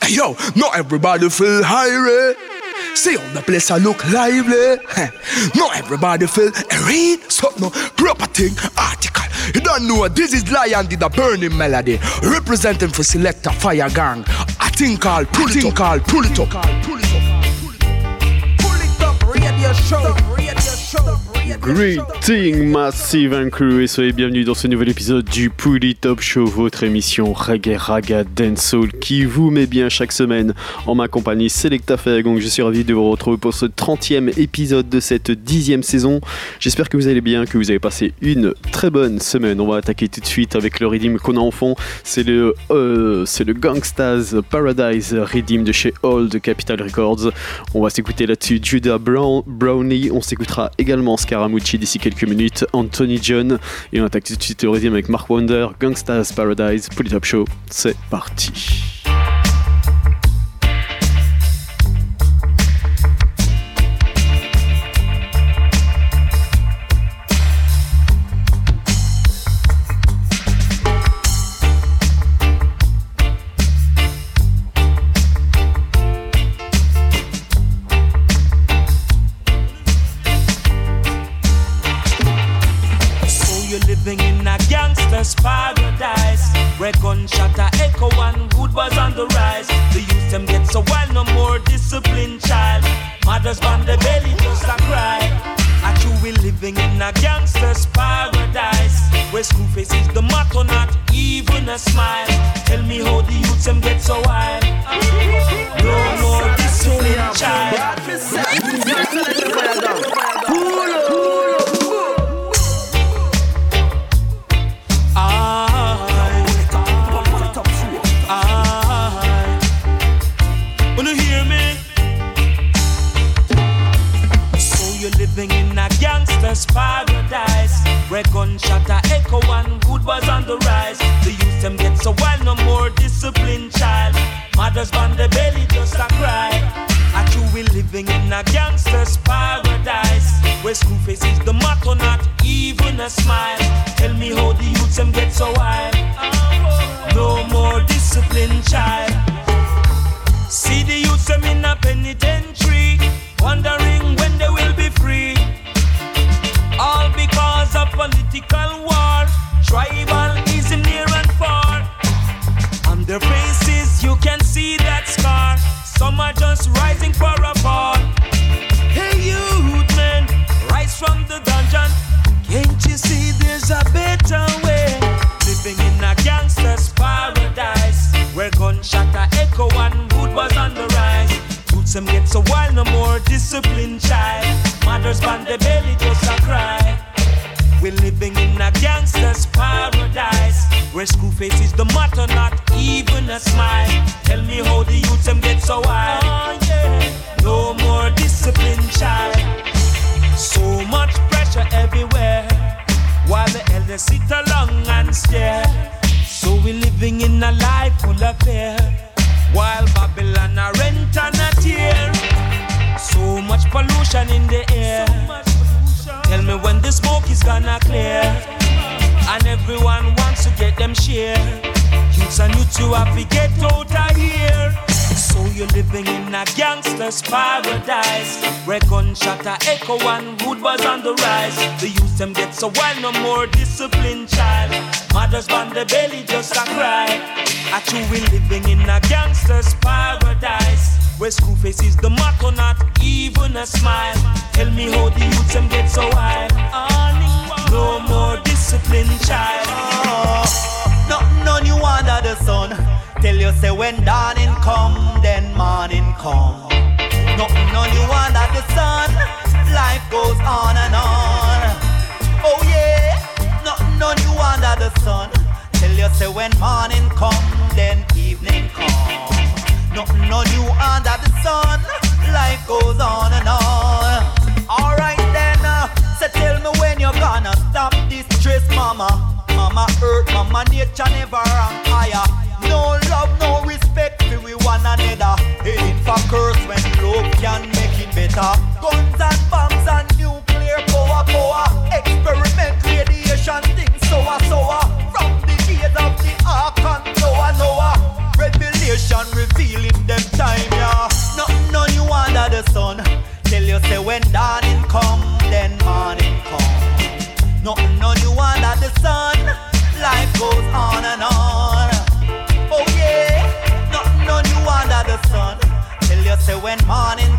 Hey yo, not everybody feel high, See how the place I look lively. Not everybody feel read something proper thing article. You don't know this is Lion did a burning melody representing for Selector Fire Gang. A thing called pull it up, called pull it up. Pull it up, pull it up, radio show, radio show. Greeting Massive and Crew et soyez bienvenus dans ce nouvel épisode du Pouli Top Show, votre émission reggae raga dancehall qui vous met bien chaque semaine en ma compagnie Selecta Donc Je suis ravi de vous retrouver pour ce 30e épisode de cette 10e saison. J'espère que vous allez bien, que vous avez passé une très bonne semaine. On va attaquer tout de suite avec le redeem qu'on a en fond. C'est le, euh, le Gangstas Paradise Redeem de chez Old Capital Records. On va s'écouter là-dessus Judah Brown, Brownie. On s'écoutera également Scaramucci d'ici quelques minutes, Anthony John, et on attaque tout de suite avec Mark Wonder, Gangsta's Paradise, Polytop Show. C'est parti. So while no more disciplined child, mothers from the belly just a cry. At you we living in a gangster's paradise, where school faces the motto, not even a smile. Tell me how the youths them get so wild. No more disciplined child. gangster's paradise. Where gunshot a echo and good was on the rise. The youth them get so wild, no more disciplined child. Mothers on the belly just a cry. I true we living in a gangster's paradise. Where school faces the motto, not even a smile. Tell me how the youth them get so wild. No more disciplined child. See the youth them in a penitentiary, wondering when they will be free political war. Tribalism near and far. On their faces, you can see that scar. Some are just rising for a fall. Hey, youth, man, rise from the dungeon. Can't you see there's a better way? Living in a gangster's paradise where gunshot a echo and wood was on the rise. Youths some get so wild, no more discipline, child. Mothers on the belly just a cry. We're living in a gangster's paradise where school faces the matter, not even a smile. Tell me how the youth them get so wild. Oh, yeah. No more discipline, child. So much pressure everywhere while the elders sit along and stare. So we're living in a life full of fear while Babylon a rent and a tear. So much pollution in the air. So Tell me when the smoke is gonna clear. And everyone wants to get them share. Youths and you too have to get out of here. So you're living in a gangster's paradise. Where gunshot a echo and rude was on the rise. The youth them get so wild, no more discipline, child. Mothers on the belly just a cry. At you we living in a gangster's paradise. Where school faces the motto, not even a smile. Tell me how the youths them get so wild. No more discipline, child. Oh, nothing on you under the sun. Tell you say when dawning come, then morning come. Nothing on you under the sun. Life goes on and on. Oh yeah, nothing on you under the sun. Tell you say when morning come, then evening come. Nothing no new under the sun. Life goes on and on. Alright then, uh, so tell me when you're gonna stop this stress, mama. Mama hurt, mama nature never run higher. No love, no respect for we one another. Ain't for curse when love can make it better. Guns and bombs and nuclear power, power. Experiment, radiation, things so sour. sour. creation revealing them time, yeah. Nothing no you under the sun. Tell you say when dawning come, then morning come. Nothing no you under the sun. Life goes on and on. Oh yeah, nothing no you under the sun. Tell you say when morning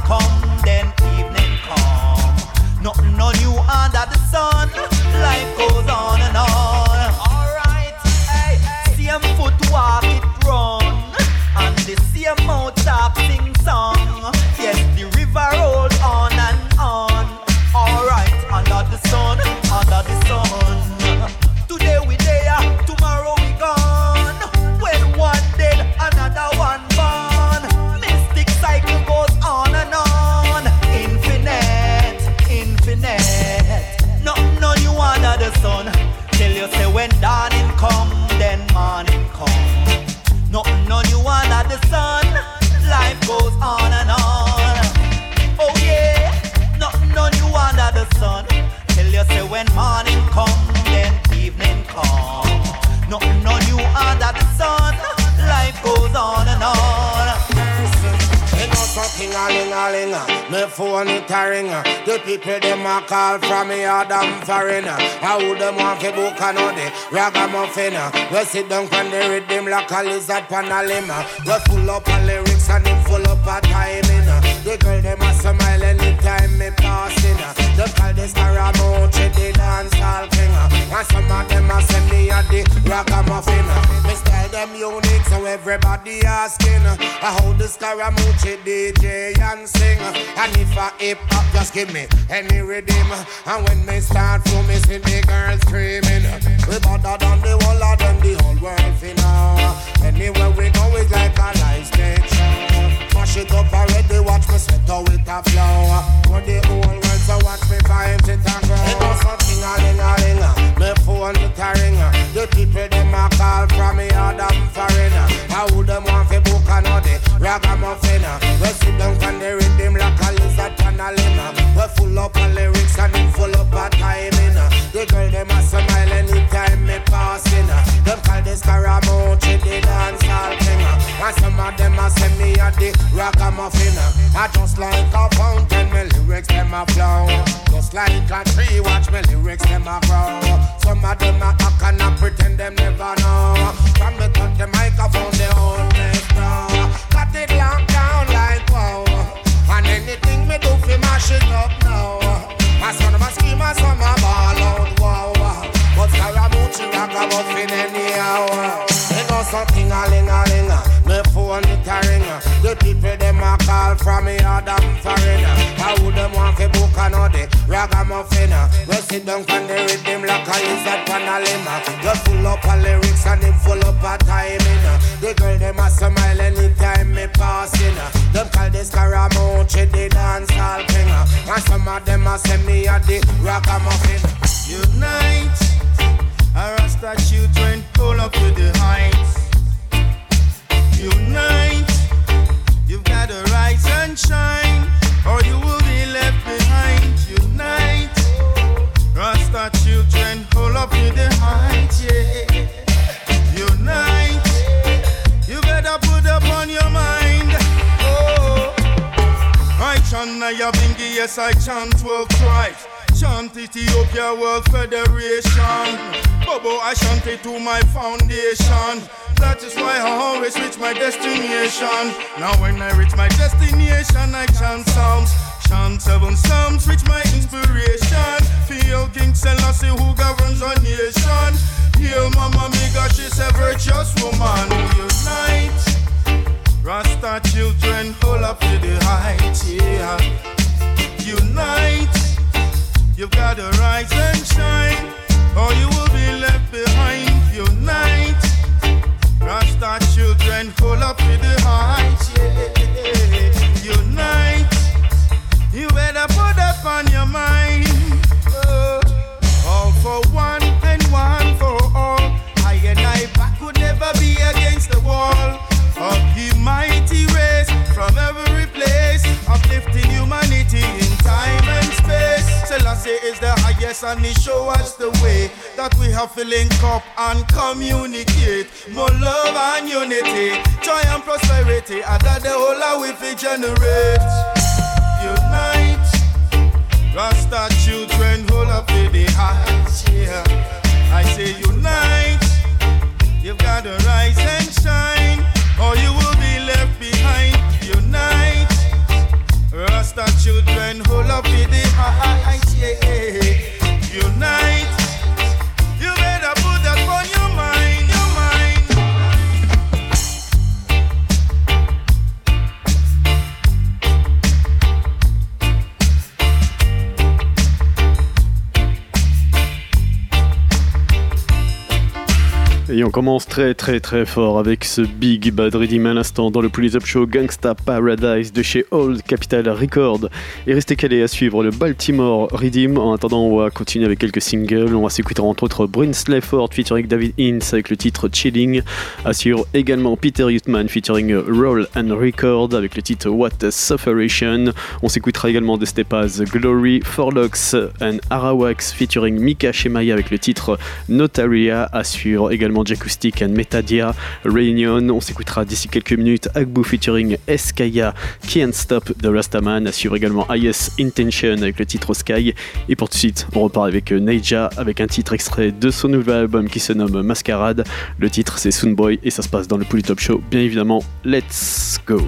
phone it a ring. The people them a call from me a damn foreign How them want fi book a know the ragamuffin. We sit down from the rhythm like a lizard pan a limb. We full up of lyrics and them full up of timing. The girl them a smile anytime me passing Them call the Skarra Mucci the dance hall king uh, And some of them a send me a the ragamuffin uh, Me style them unique so everybody asking How the Skarra Mucci DJ and sing And if a hip hop just give me any rhythm And when me start for me see the girls screaming We better than the whole of them the whole world fi know Anywhere we go it's like a live stage Mash it up already watch me sweat how it a flow For the whole world so watch me vibes it a grow It does something a ling a ling Me phone it a ring The people them a call from me a damn foreign How them want fi book a know the ragamuffin uh. We sit down from the rhythm like a lizard a limb uh. We full up of lyrics and them full up of timing uh. The girl them a smile anytime me passing Them call the Skarra Mucci the dance hall And some of them a send me a the ragamuffin I just like a fountain, me lyrics them a flow. Just like a tree, watch me lyrics them a grow. Some of them a act and pretend them never know. From me touch the microphone, they all a from me a damn foreign How them want fi book a know the ragamuffin? We sit down from the rhythm like a lizard pan a limb. You full up of lyrics and them full up of timing. The girl them a smile anytime me passing. Them call the Skarra Mucci the dance hall king And some of them a send me a the ragamuffin. Unite, our Rasta children pull up to the heights. Unite, you've got to rise and shine, or you will be left behind. Unite, Rasta children pull up to the heights. Yeah. Unite, you better put up on your mind. Oh. I chant Nyabinghi, yes, I chant 12 tribes. Chant Ethiopia World Federation. Bobo, I chant it to my foundation. That is why I always reach my destination. Now, when I reach my destination, I chant psalms. Chant seven psalms, reach my inspiration. Feel King Selassie who governs our nation. Heal Mama Miga, she's a virtuous woman. Unite. Rasta children, hold up to the heights, yeah. Unite, you've got to rise and shine, or you will be left behind. Unite, Rasta children, hold up to the heights, yeah. Unite, you better put up on your mind. Oh. All for one and one for all. I and I back would never be against the wall. Of the mighty race from every place, uplifting humanity time and space. Selassie is the highest and he show us the way. That we have to link up and communicate. More love and unity, joy and prosperity. And that the whole of we fi generate. Unite, Rasta children, hold up to the heights. Yeah, I say unite. You've got to rise and shine, or you will be left behind. Unite, Rasta children, up to the heights. Yeah, unite. Et on commence très très très fort avec ce Big Bad Redeem à l'instant dans le Police Up Show Gangsta Paradise de chez Old Capital Record. Et restez calés à suivre le Baltimore Redeem. En attendant, on va continuer avec quelques singles. On va s'écouter entre autres Brinsley Ford featuring David Ince avec le titre Chilling. Assure également Peter Youthman featuring Roll and Record avec le titre What a Sufferation. On s'écoutera également de Stepas Glory, Forlocks and Arawax featuring Mika Shemaya avec le titre Notaria. Assure également Acoustic and Metadia Reunion. On s'écoutera d'ici quelques minutes Agbu featuring Eskaya Can't Stop the Rastaman. Assure également IS Intention avec le titre Sky. Et pour tout de suite, on repart avec Neija avec un titre extrait de son nouvel album qui se nomme Masquerade. Le titre c'est Soonboy et ça se passe dans le Top Show. Bien évidemment, let's go!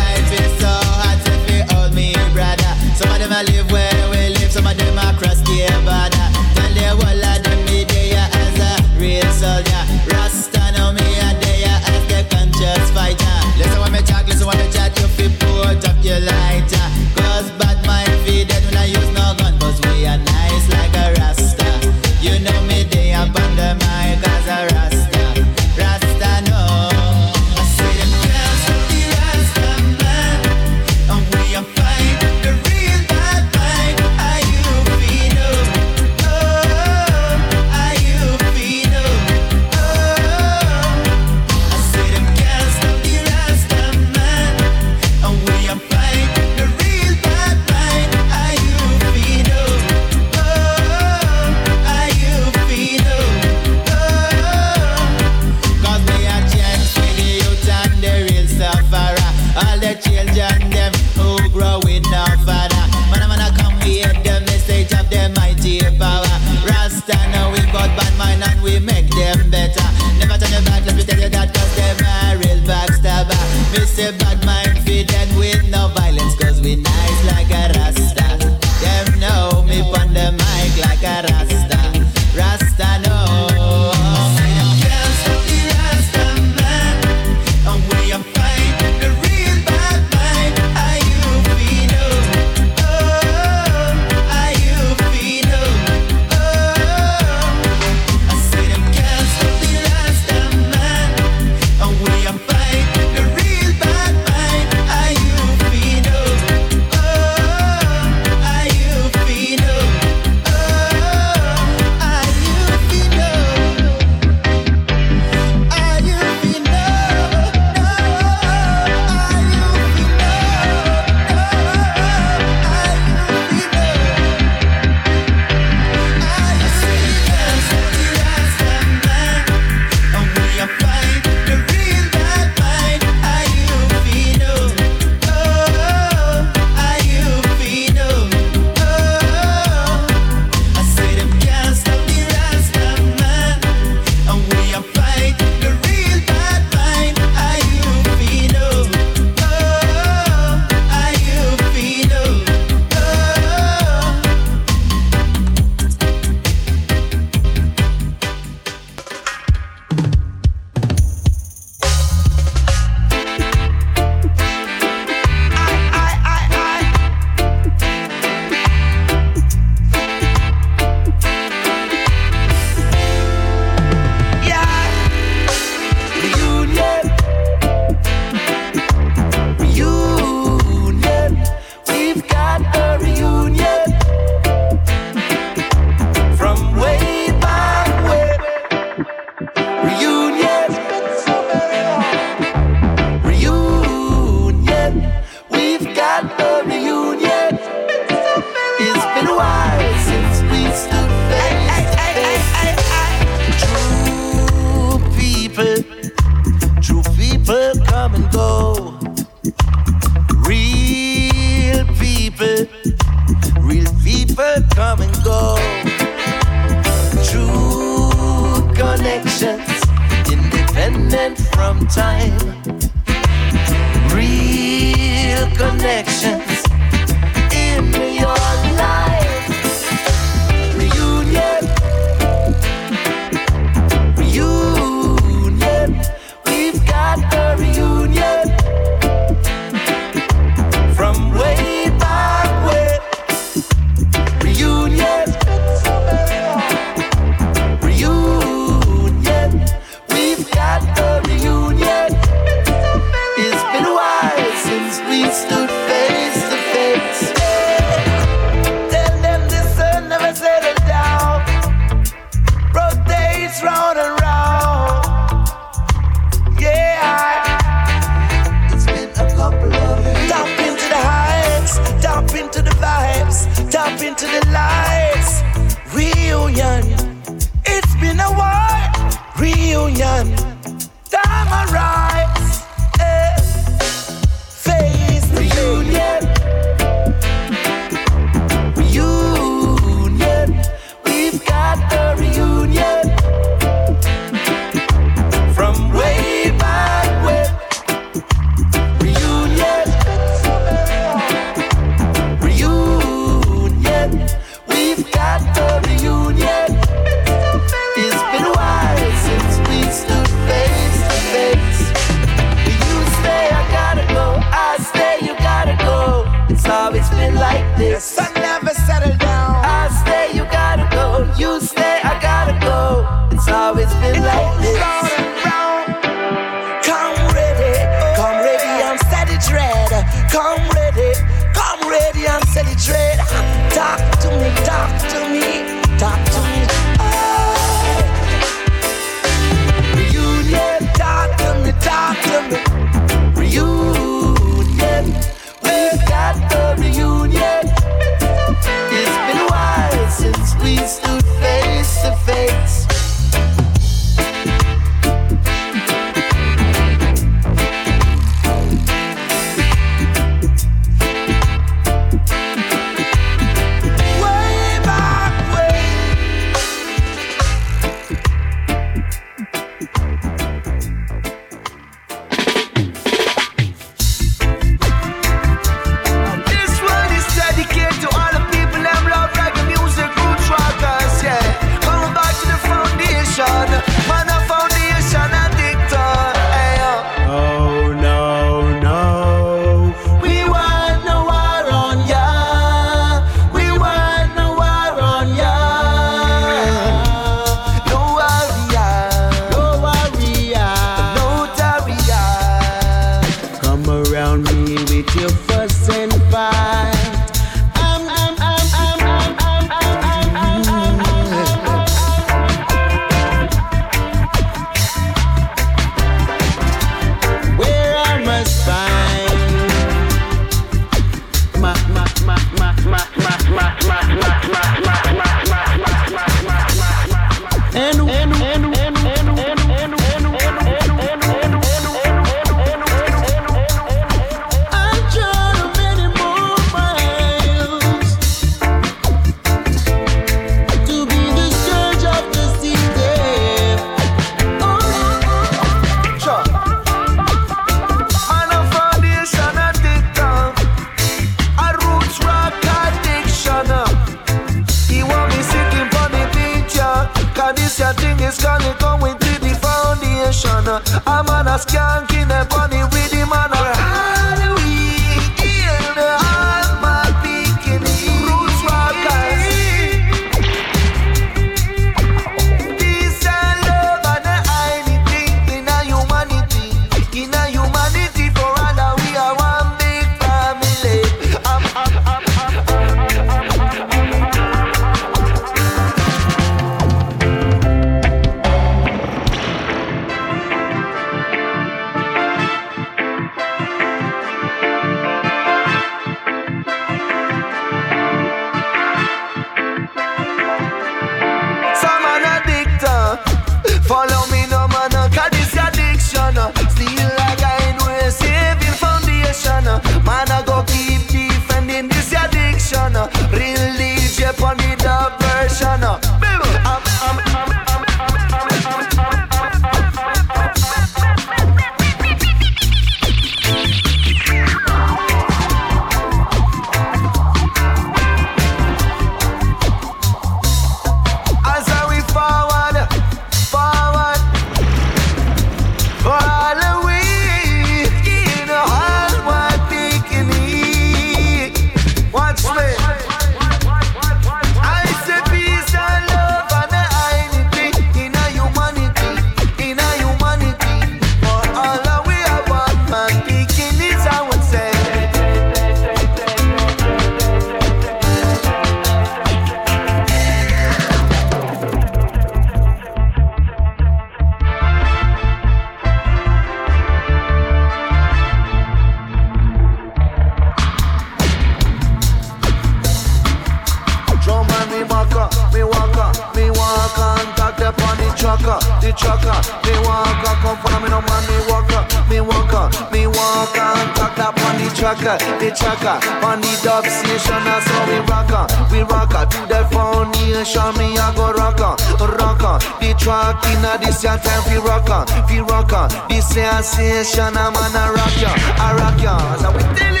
Sensation, I'm on a rock ya, a rock ya, so we tell you.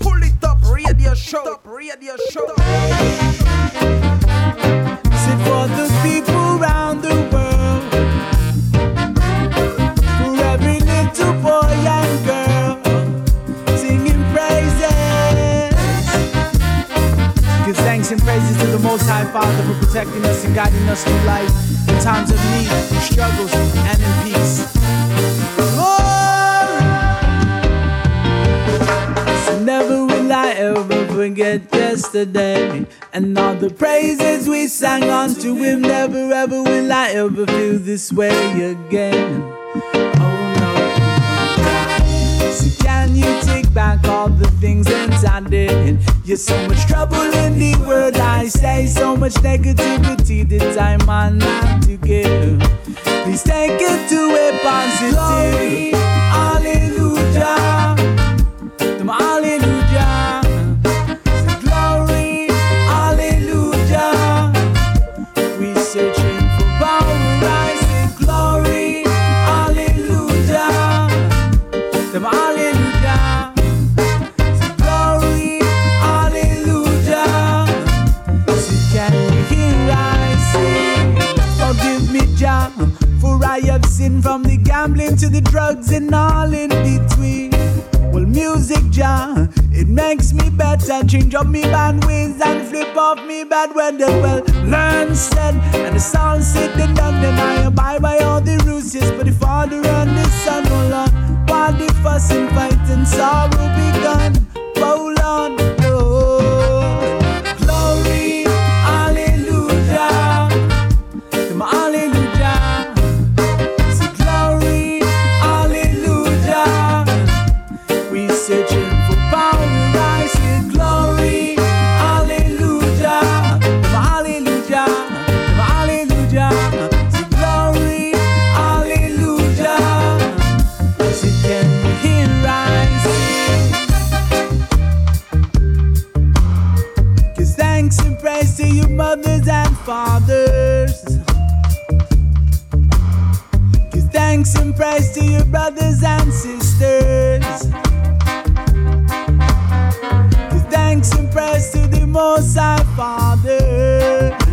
Pull it up, radio show. Radio show. For the people the world. For every little boy and girl. Singing praises. Give thanks and praises to the Most High Father for protecting us and guiding us through life in times of need, struggles, and in peace. So never will I ever forget yesterday and all the praises we sang unto him. Never ever will I ever feel this way again. Back all the things that I did? You're so much trouble in the world, I say, so much negativity that I might not to give. Please take it to a positive. Glory, hallelujah. The gambling to the drugs and all in between. Well, music, Jah, it makes me better. Change up me ways and flip off me bad weather. Well, learn said, and the song said, then done, then I abide by all the rules. Yes, but the Father and the Son, oh Lord, while the fuss and fight and sorrow begun. Fathers. Give thanks and praise to your brothers and sisters. Give thanks and praise to the Most High Father.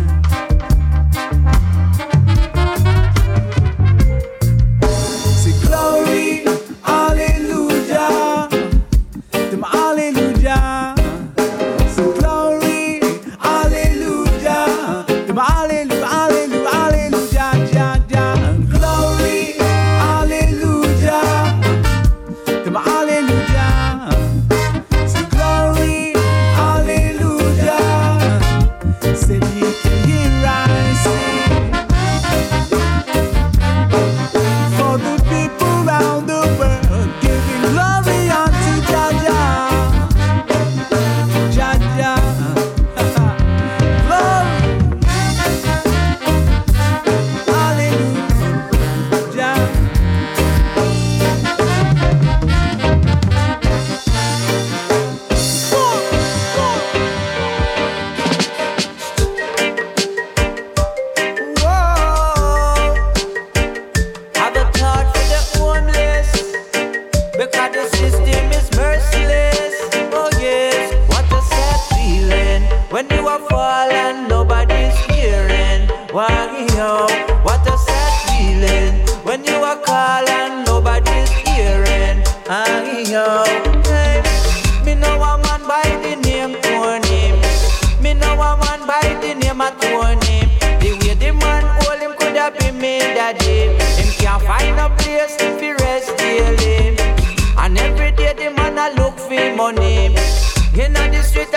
Wow, what a sad feeling when you are calling, nobody's hearing. I yo, hey, me know a man by the name Tony. Me know a man by the name of Tony. The way the man hold him could have been me daddy. Him can't find a place if he rest daily. And every day the man a look for money. Inna the street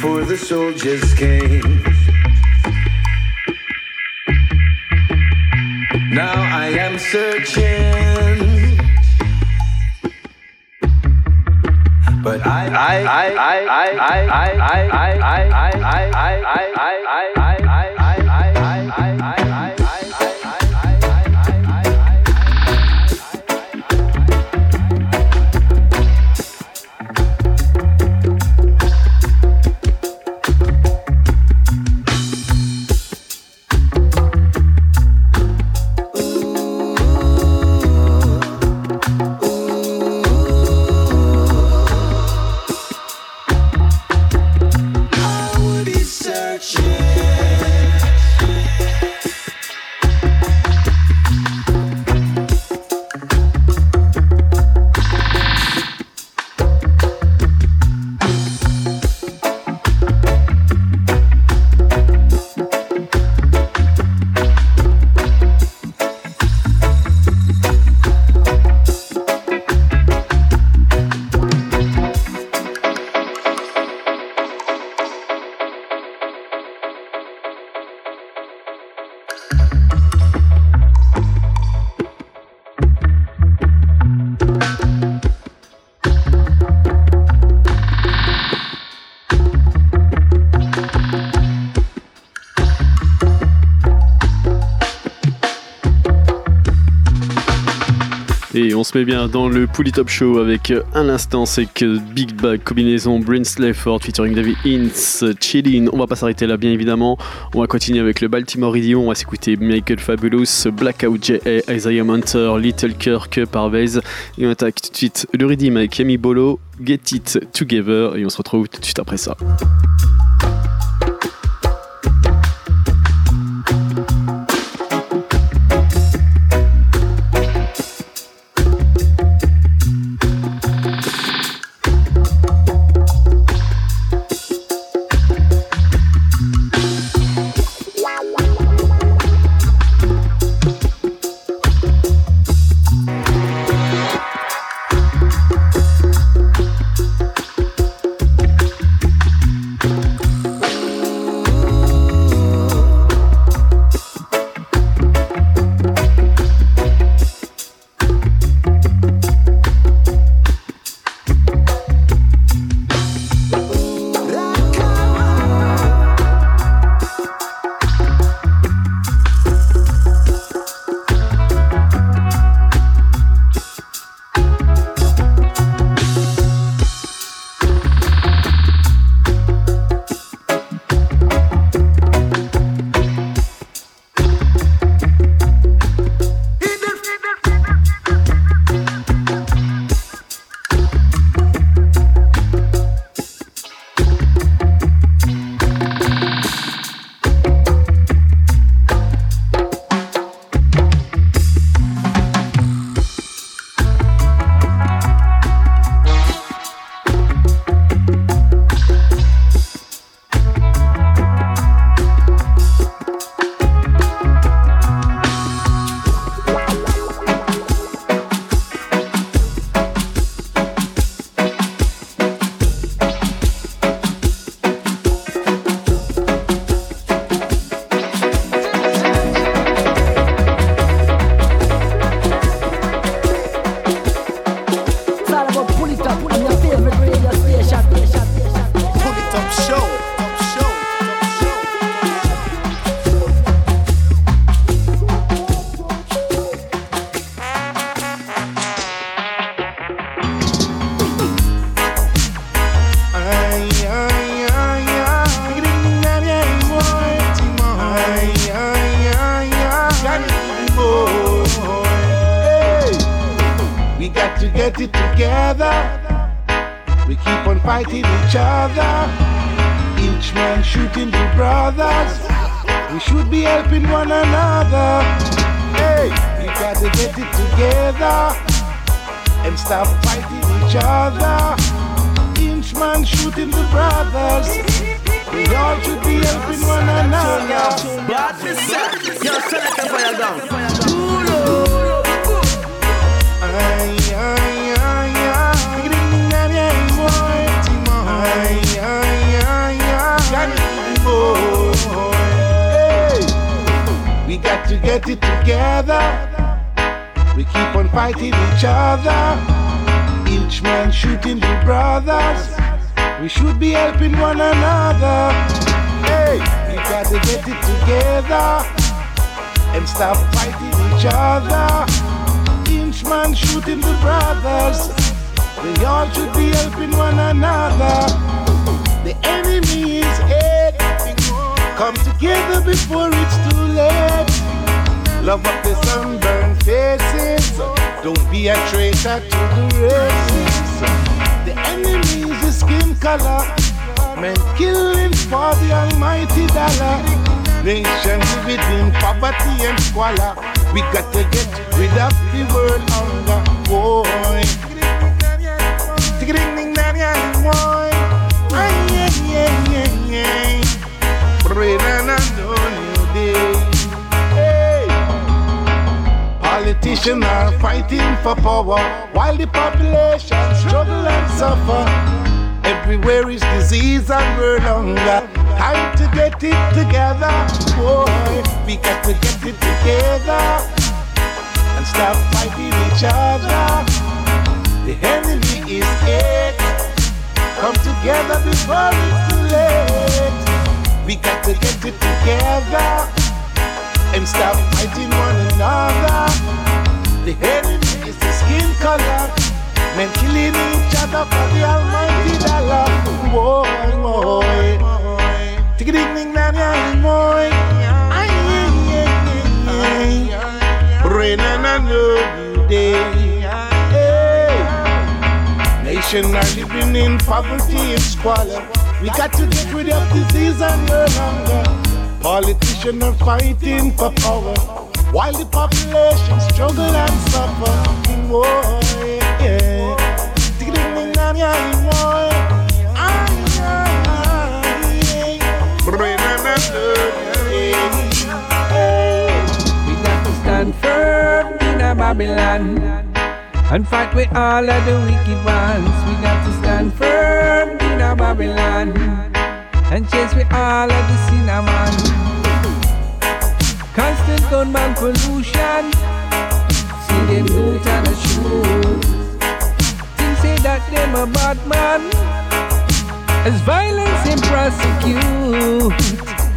before the soldiers came. Now I am searching. But I I I I I I I I I I I I I I se met bien dans le Pouli Top Show avec euh, à l'instant c'est que Big Bag combinaison Brinsley Ford featuring David Ince, Chillin. On va pas s'arrêter là bien évidemment. On va continuer avec le Baltimore Idiot. On va s'écouter Michael Fabulous, Blackout J.A., Isaiah Munter, Little Kirk, Parvez. Et on attaque tout de suite le Redeem avec Yami Bolo, Get It Together. Et on se retrouve tout de suite après ça. Babylon and fight with all of the wicked ones. We got to stand firm in our Babylon and chase with all of the cinnamon. Constant gunman pollution. See them do it the a shoot. Think say that them a bad man. As violence and prosecute.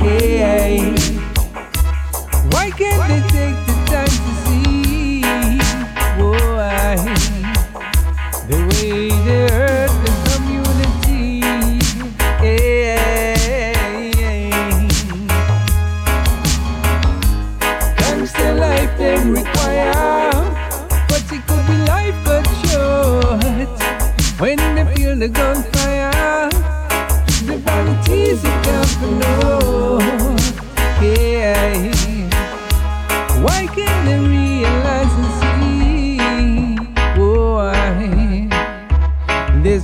Yeah. Why can't they take the time when they feel the gunfire. The vanities it can't know.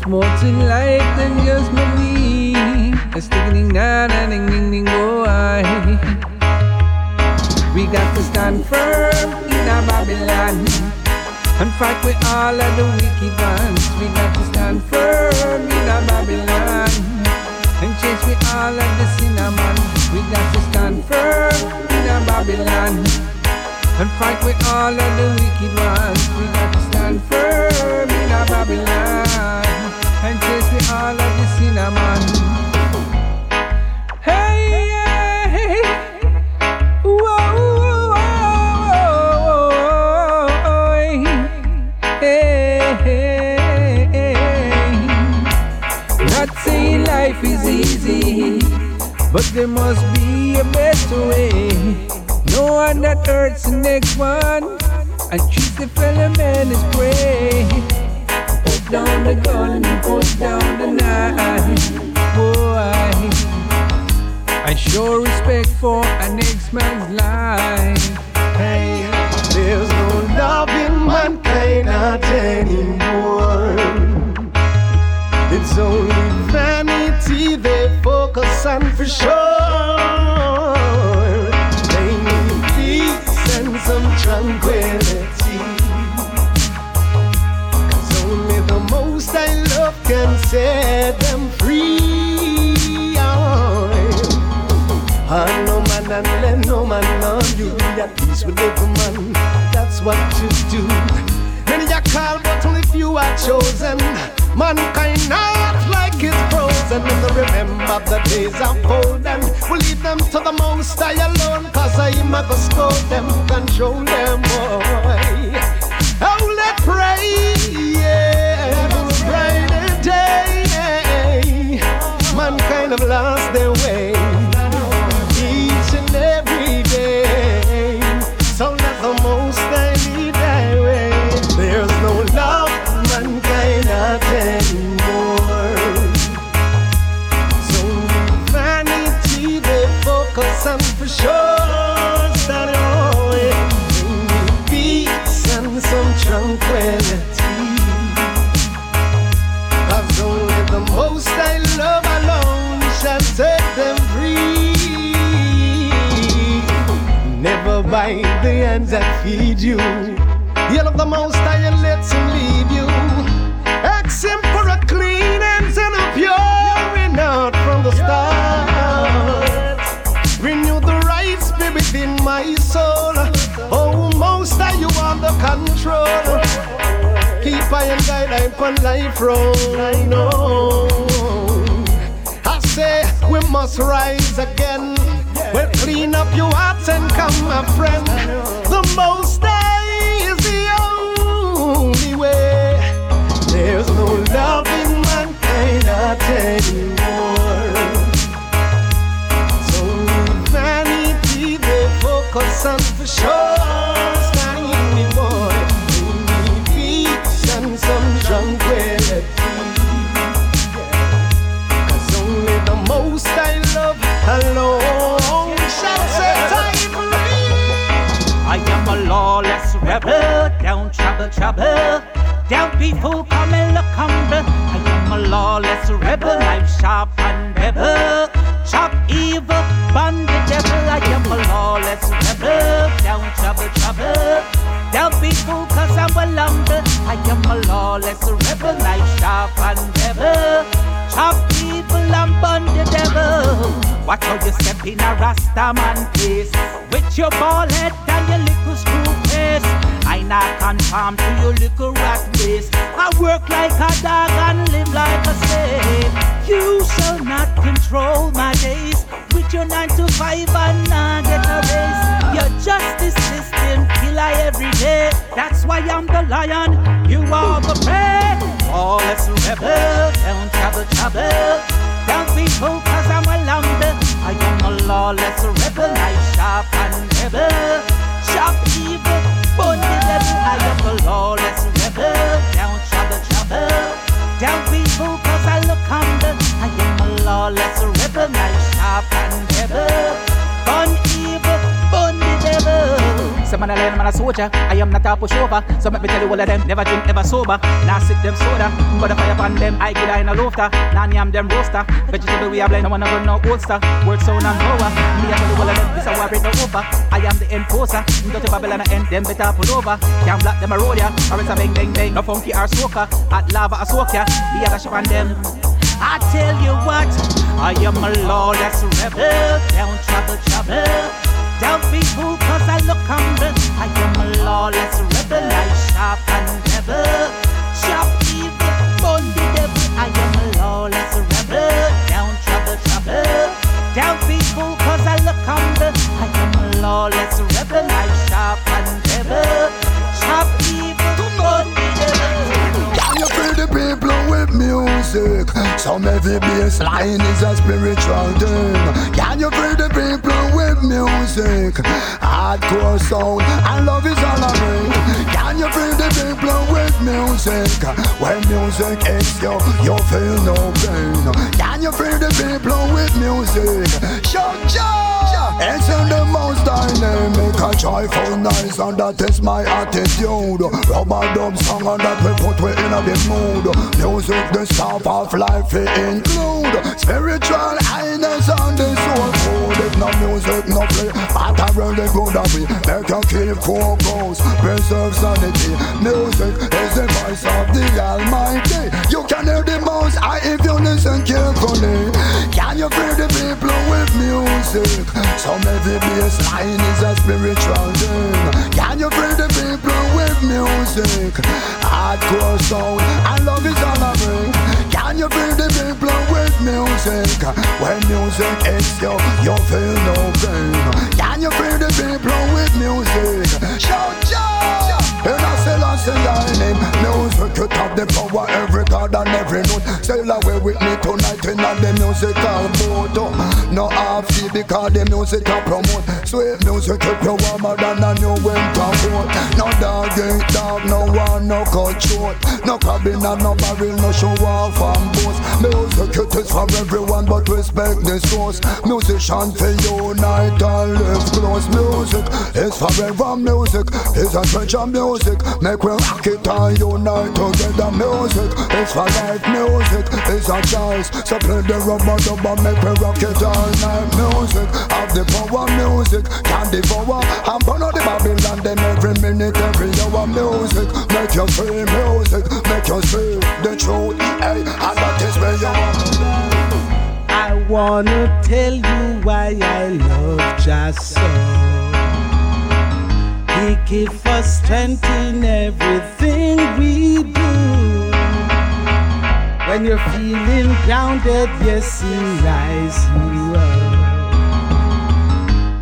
More to life than just money. Sticking na na ding ding ding why? We got to stand firm in a Babylon and fight with all of the wicked ones. We got to stand firm in a Babylon and chase with all of the cinnamon. We got to stand firm in a Babylon and fight with all of the wicked ones. We got to stand firm Babylon and chase with all of the cinnamon. Hey, hey, whoa, whoa, whoa, hey, hey, hey. Not saying life is easy, but there must be a better way. No one that hurts the next one, and treat the fellow man as prey. Down the gun, put down the knife, boy. I show respect for a next man's life. Hey, There's no love in mankind not anymore. It's only vanity they focus on for sure. They need peace and some tranquility. I love can set them free. Oh, and no man and let no man on you. Be at peace with every man. That's what you do. Many are called, but only few are chosen. Mankind not like it's frozen. And remember the days of old. And we leave them to the most I alone. Cause I am a go scold them, control them, boy. Oh, let pray, Mankind have lost The hands that feed you. You love the most I and let him lead you. Ask him for a clean hands and a pure out from the start. Renew the right spirit in my soul. Oh, most are you are the control. Keep I and guide I upon life road. I know. I say we must rise again. Well, clean up your hearts and come, my friend. The most high is the only way. There's no love in mankind anymore. So vanity they focus on for sure. Rebel, down trouble, trouble. Down people come and look humble. I am a lawless rebel, knife sharp and rebel. Chop evil, bun the devil. I am a lawless rebel, down trouble, trouble. Down people cause I'm a lumber. I am a lawless rebel, knife sharp and rebel. Chop evil and bun the devil. Watch how you step in a Rasta man place With your bald head and your little screw face I not conform to your little rat race I work like a dog and live like a slave. You shall not control my days. With your 9 to 5 and not get a raise. Your justice system kill I every day. That's why I'm the lion, you are the prey. Lawless rebel, down trouble, trouble Down people cause I'm a lumber. I am a lawless rebel, I sharp and rebel. Sharp evil, I am a lawless rebel, down trouble, Down people cause I look humble I am a lawless rebel, I sharp and rebel Born evil, devil some man a lion, man a soldier. I am not a pushover. So let me tell you all of them. Never drink, never sober. Now sip them soda. Got the fire upon them. I get in a lofter. Now yam them roaster. Vegetable we are blend. I wanna run no holster. Word sound and power. Me a tell you all of them. This a war break no over. I am the enforcer. Go to Babylon and end them better pull over. Can't block them a road ya. Or it's a bang bang bang. No funky or soaker. Hot lava a soak ya. Me a dash up on them. I tell you what, I am a lawless rebel, down trouble, trouble. Down people cause I look humble I am a lawless rebel I sharp and rebel Sharp evil, born the devil I am a lawless rebel. Down trouble, trouble. Down people cause I look humble I am a lawless rebel I sharp and rebel Sharp evil, music? Some heavy bass line is a spiritual thing. Can you feel the people with music? Hardcore sound and love is all bring. Can you feel the people with music? When music hits you, you feel no pain. Can you feel the people with music? Shout joy! It's in the dynamic, make a noise, and that is my attitude. Rubber dub song, and that we put we in a the mood. Music, the stuff of life, it include spiritual highness and the soul food. If no music, no play, matter really good that we make you keep focus, preserve sanity. Music is the voice of the Almighty. You can hear the most high if you listen carefully. Can you feel music? Some heavy bass line is a spiritual thing. Can you feel the people with music? Hardcore sound and love is all I bring. Can you feel the people with music? When music hits you, you feel no pain. Can you feel the people with music? Shout! In a Selassie thy name. Music, you have the power Every god and every note Sail away with me tonight In a the musical boat No half fee because the music I promote. Sweet music you warmer than a new winter coat No dog ain't dog, no one no cut No cabin and no barrel, no show off and boast. Music it is for everyone but respect the source. Musician for unite and live close. Music is forever music is a treasure music Make we rock it and unite together. Music is for life. Music is a choice. So play the rubber dub and make we rock it all night. Music have the power. Music can devour. And burn out the Babylon. Them every minute every hour. Music make you feel Music make you see the truth Hey and that is where you are. I wanna tell you why I love Jah so. He gives us strength in everything we do. When you're feeling grounded, yes, He rise you up.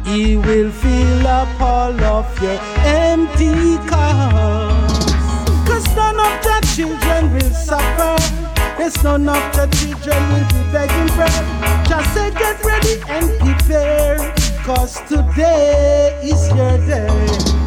He will fill up all of your empty cups. Cause none of the children will suffer. Yes, none of the children will be begging bread. Just say get ready and prepare. Cause today is your day.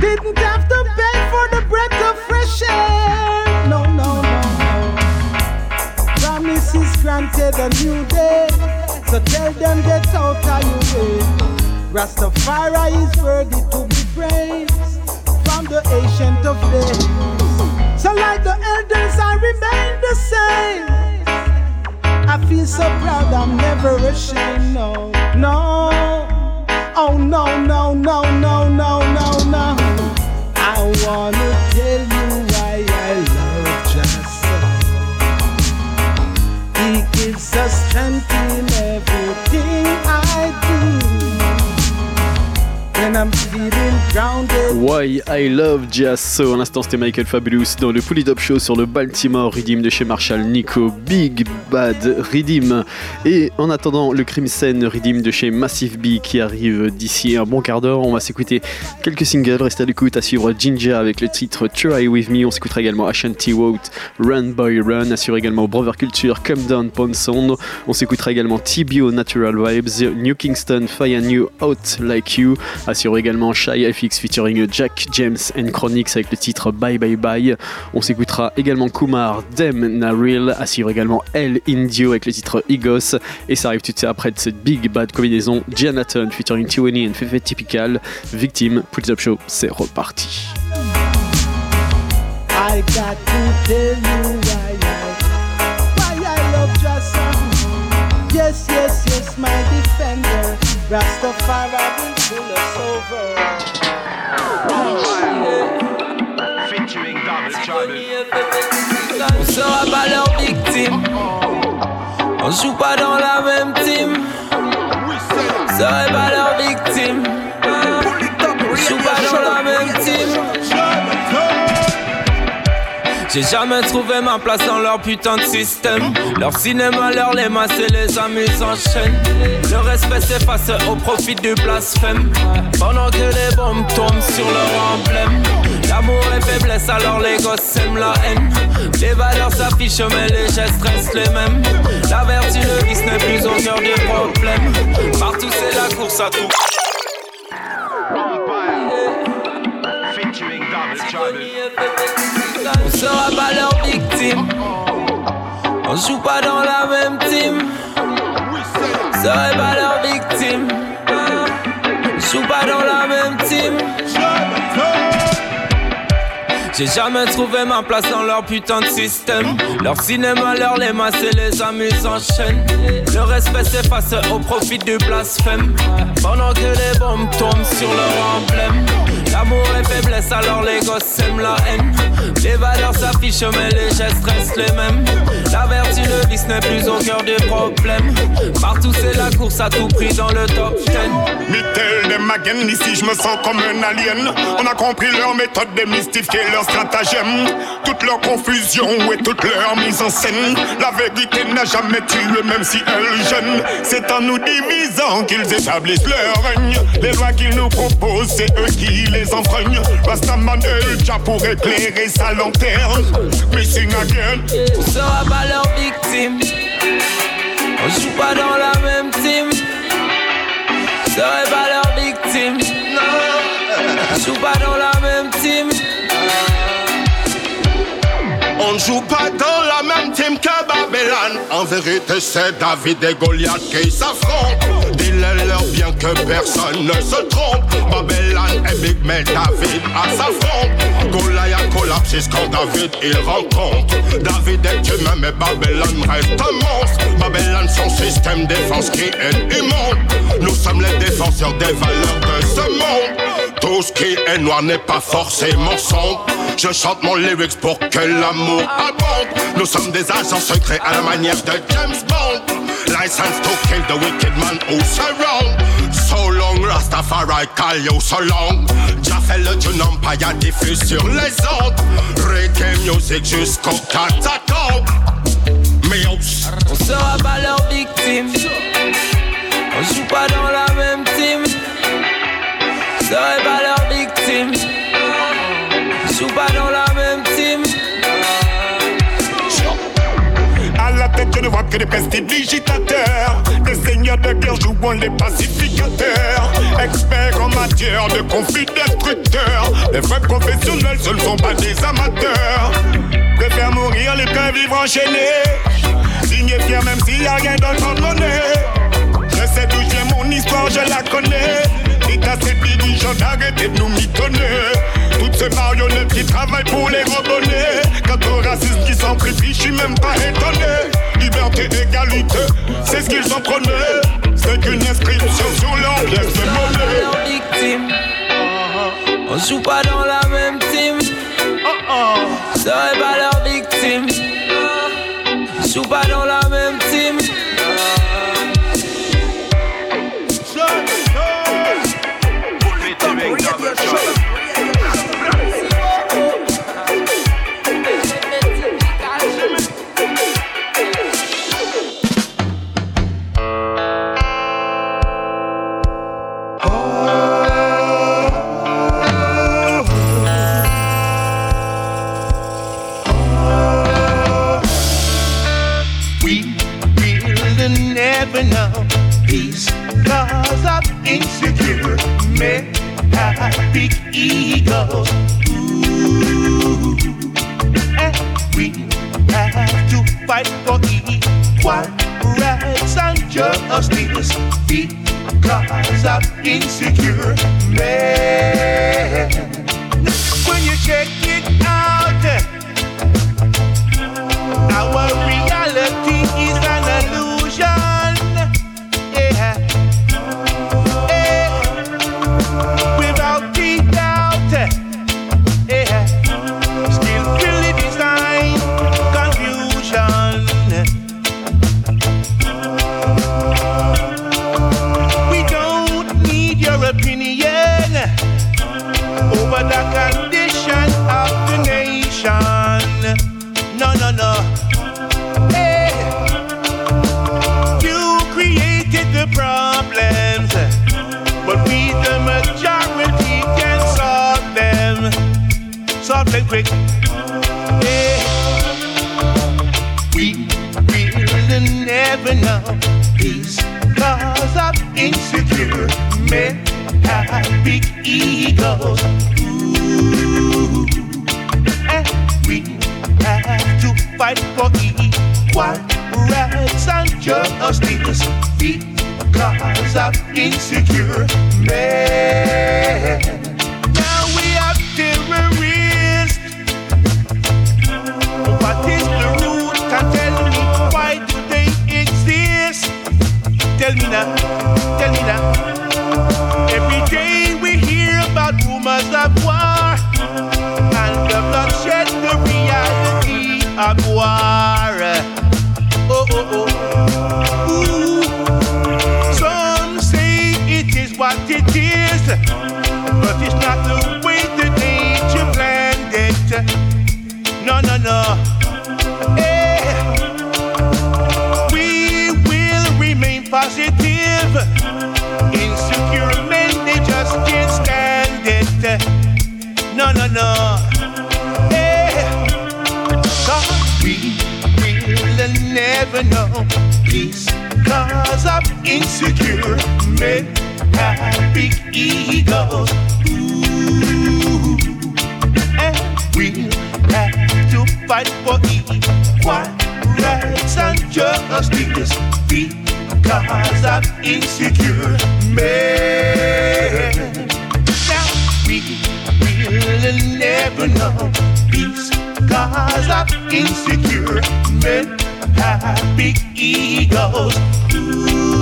didn't have to beg for the breath of fresh air. No, no, no, no. Promise is granted a new day. So tell them get out of your way. Rastafari is worthy to be praised from the ancient of days. So like the elders, I remain the same. I feel so proud, I'm never ashamed. No, no. Oh no, no, no, no, no. Wanna tell you why I love so. He gives us strength in everything I do. Why I Love Jazz So. À l'instant, c'était Michael Fabulous dans le Pull Show sur le Baltimore Redeem de chez Marshall Nico. Big Bad Redeem. Et en attendant, le Crimson Redeem de chez Massive B qui arrive d'ici un bon quart d'heure. On va s'écouter quelques singles. Restez à l'écoute. À suivre Ginger avec le titre Try With Me. On s'écoutera également Ashanti Wout, Run Boy Run. Assure également Brother Culture, Come Down Pound Sound. On s'écoutera également TBO Natural Vibes, New Kingston, Fire New Out Like You. Assure également Shy FX featuring Jack James and Chronix avec le titre Bye Bye Bye. On s'écoutera également Kumar, Dem Naril, suivre également El Indio avec le titre Igos. Et ça arrive tout de suite après de cette big bad combinaison Jonathan featuring Tiwani and Fefe Typical. Victime, Put Up Show, c'est reparti. Rastafari will pull us over. On sera pas leur victime. On joue pas dans la même team. On serait pas leur victime. On joue pas dans la même J'ai jamais trouvé ma place dans leur putain de système. Leur cinéma, leur les masses et les amuses en chaîne. Le respect s'efface au profit du blasphème. Pendant que les bombes tombent sur leur emblème. L'amour et faiblesse, alors les gosses sèment la haine. Les valeurs s'affichent, mais les gestes restent les mêmes. La vertu, le vice n'est plus au cœur du problème. Partout, c'est la course à tout. Sera pas leur victime. On joue pas dans la même team. serai pas leur victime. Je joue pas dans la même team. J'ai jamais trouvé ma place dans leur putain de système. Leur cinéma, leur les masses et les amuses en chaîne. Le respect s'efface au profit du blasphème. Pendant que les bombes tombent sur leur emblème. L'amour et faiblesse, alors les gosses aiment la haine. Les valeurs s'affichent, mais les gestes restent les mêmes. La vertu, le vice n'est plus au cœur des problèmes. Partout, c'est la course à tout prix dans le top 10. Mittel des Magen, ici je me sens comme un alien. On a compris leur méthode de mystifier leur stratagème. Toute leur confusion et toute leur mise en scène. La vérité n'a jamais tué, même si elle gêne. C'est en nous divisant qu'ils établissent leur règne. Les lois qu'ils nous proposent, c'est eux qui les enfreignent. Rastaman est déjà pour éclairer sa lanterne. Missing again. On sera pas leur victime. On joue pas dans la même team. On serait pas joue pas dans la même team que Babylone. En vérité, c'est David et Goliath qui s'affrontent. Dis-le-leur bien que personne ne se trompe. Babylone et Big mais David à sa fronte. Goliath collapse quand David il rencontre. David est humain, mais Babylone reste un monstre. Babylone, son système défense qui est immonde. Nous sommes les défenseurs des valeurs de ce monde. Tout ce qui est noir n'est pas forcément sombre. Je chante mon lyrics pour que l'amour abonde. Nous sommes des agents secrets à la manière de James Bond. License to kill the wicked man who surround. So long, Rastafari call you so long. Jah fait le tune Empire diffuse sur les ondes. Reggae music jusqu'au catacombe. Meows. On sera pas leur victime. On joue pas dans la même team. On serait pas leur victime. On joue pas dans la même team. À la tête, je ne vois que des prestidigitateurs. Seigneurs de guerre jouant les pacificateurs. Experts en matière de conflits destructeurs. Les vrais professionnels, ce ne sont pas des amateurs. Préfèrent mourir les qu'un vivre enchaîné. Signé fier même s'il n'y a rien dans compte monnaie. Je sais d'où j'ai mon histoire, je la connais. Dites à ces dirigeants d'arrêter de nous mitonner. Toutes ces marionnettes qui travaillent pour les rebonner. Racistes qui sacrifient, je suis même pas étonné. Liberté, égalité, c'est ce qu'ils en prenaient. C'est qu'une inscription sur pièce de monnaie. On joue pas dans la même team. On serait pas leur victime. Joue pas Ooh. And we have to fight for equal rights and justice because of insecure men. When you check quick. Hey, we will never know peace cause of insecure men have big egos. Ooh. And we have to fight for equal rights and justice because of insecure men. Now, tell me now. Every day we hear about rumors of war and the bloodshed, the reality of war. Oh, oh, oh. Ooh. Some say it is what it is, but it's not the way that nature planned it. No, no, no. No, no, no. Eh. God, we will never know peace cause of insecure men have big egos. Ooh. And we'll have to fight for equal rights and justice because of insecure men. Will never know peace Cause I'm insecure men have big egos. Ooh.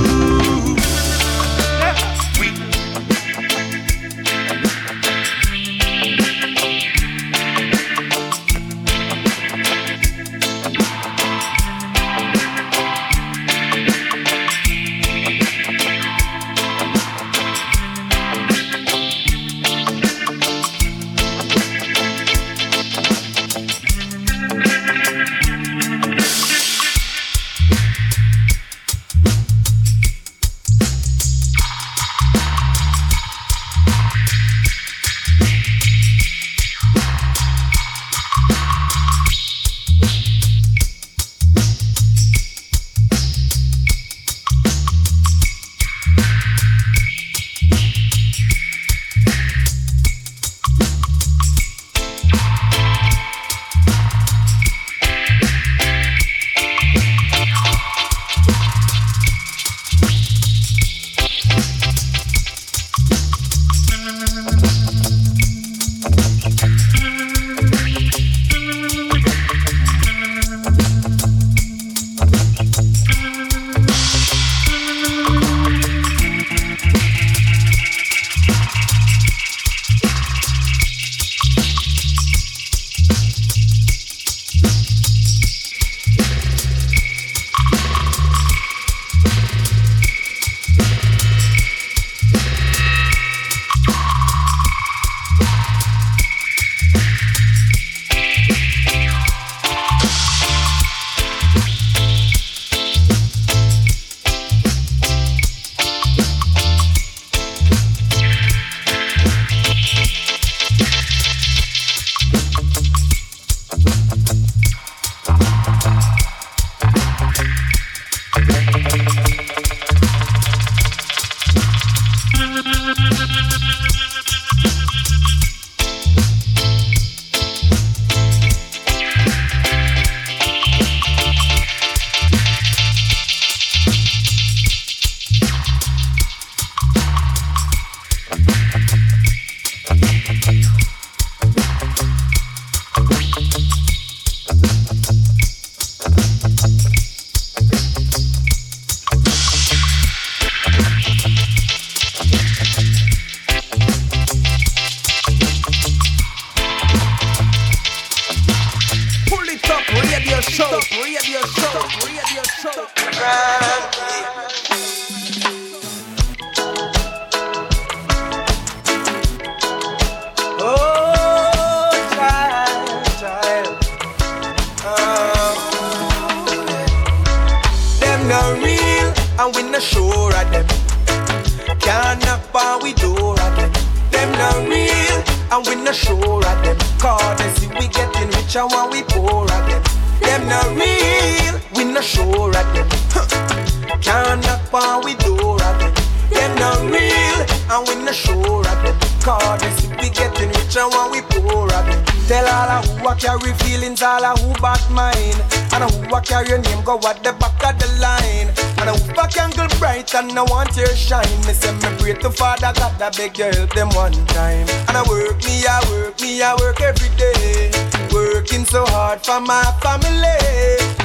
Shine. Me say me pray to Father God that beg you help them one time. And I work me, I work me, I work every day. Working so hard for my family.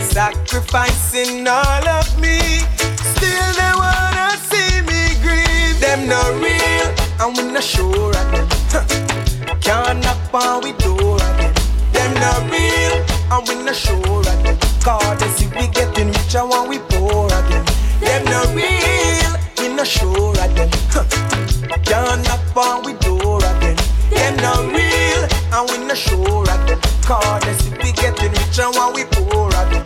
Sacrificing all of me. Still they wanna see me grieve. Them not real, and we not sure them. Can't knock on we door again. Them not real, and we not sure them. Cause they see we getting richer when we poor again. Them not real, not sure of them. Can't knock on we door again. Them not real, and we not sure of them. Cause they see we getting richer when we poor again.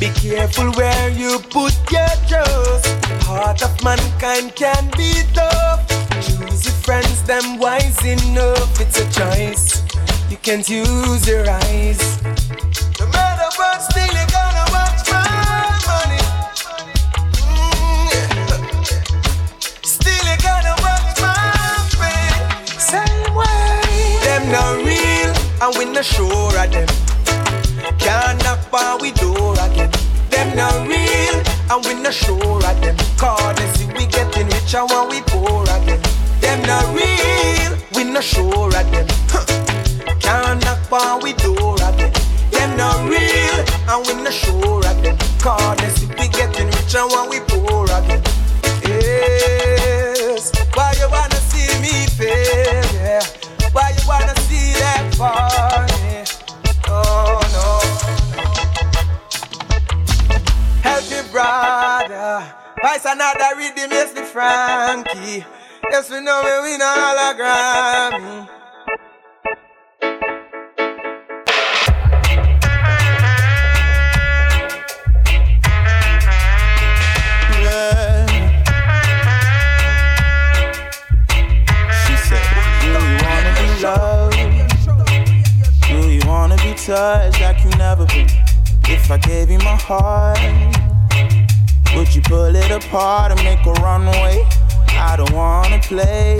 Be careful where you put your trust. Heart of mankind can be tough. Choose your friends, them wise enough. It's a choice. You can't use your eyes. No matter what, still and we not sure of them. Can't knock on we door again. Them not real, and we not sure of them. Cause they see we getting richer when we poor again. Them not real, we not sure of them. Can't knock on we door again. Them not real, and we not sure of them. Cause they see we getting richer when we poor again. Yes, why you wanna see me fail? Yeah. Why you wanna Oh. Help me, brother. Vice another rhythm, yes, the Frankie. Yes, we know we win all a Grammy. Touched like you never been? If I gave you my heart, would you pull it apart and make a runway? I don't wanna play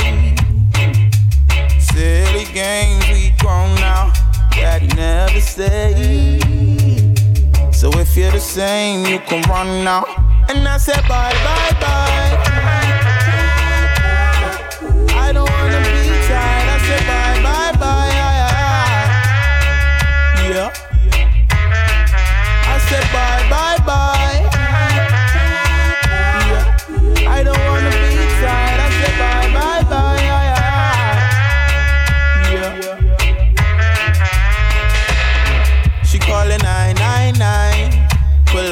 silly games. We grown now. Daddy never stayed. So if you're the same, you can run now. And I said bye bye bye.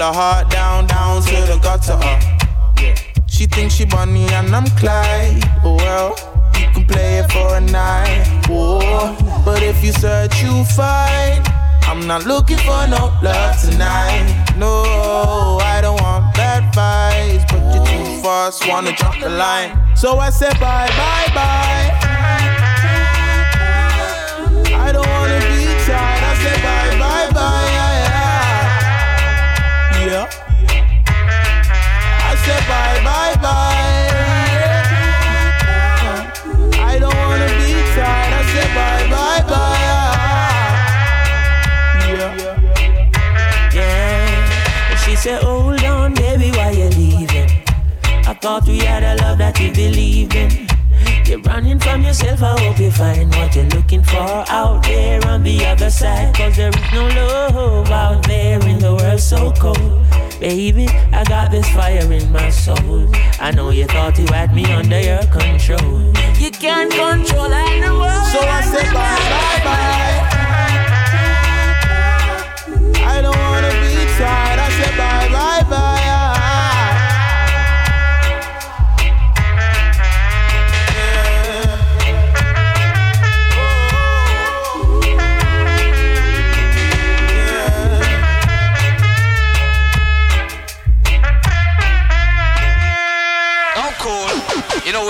Her heart down, down to the gutter. Uh. She thinks she Bonnie and I'm Clyde. Well, you can play it for a night. Oh, but if you search, you find. I'm not looking for no love tonight. No, I don't want bad vibes, but you're too fast, wanna jump the line. So I said bye, bye, bye. Bye, bye, bye. I don't wanna be tired. I said bye, bye, bye. Yeah. And she said, Hold on, baby, why you leaving? I thought we had a love that you believe in. You're running from yourself, I hope you find what you're looking for out there on the other side. Cause there is no love out there in the world so cold. Baby, I got this fire in my soul. I know you thought you had me under your control. You can't control anyone. So I said bye, bye, bye. I don't wanna be tired. I said bye, bye, bye.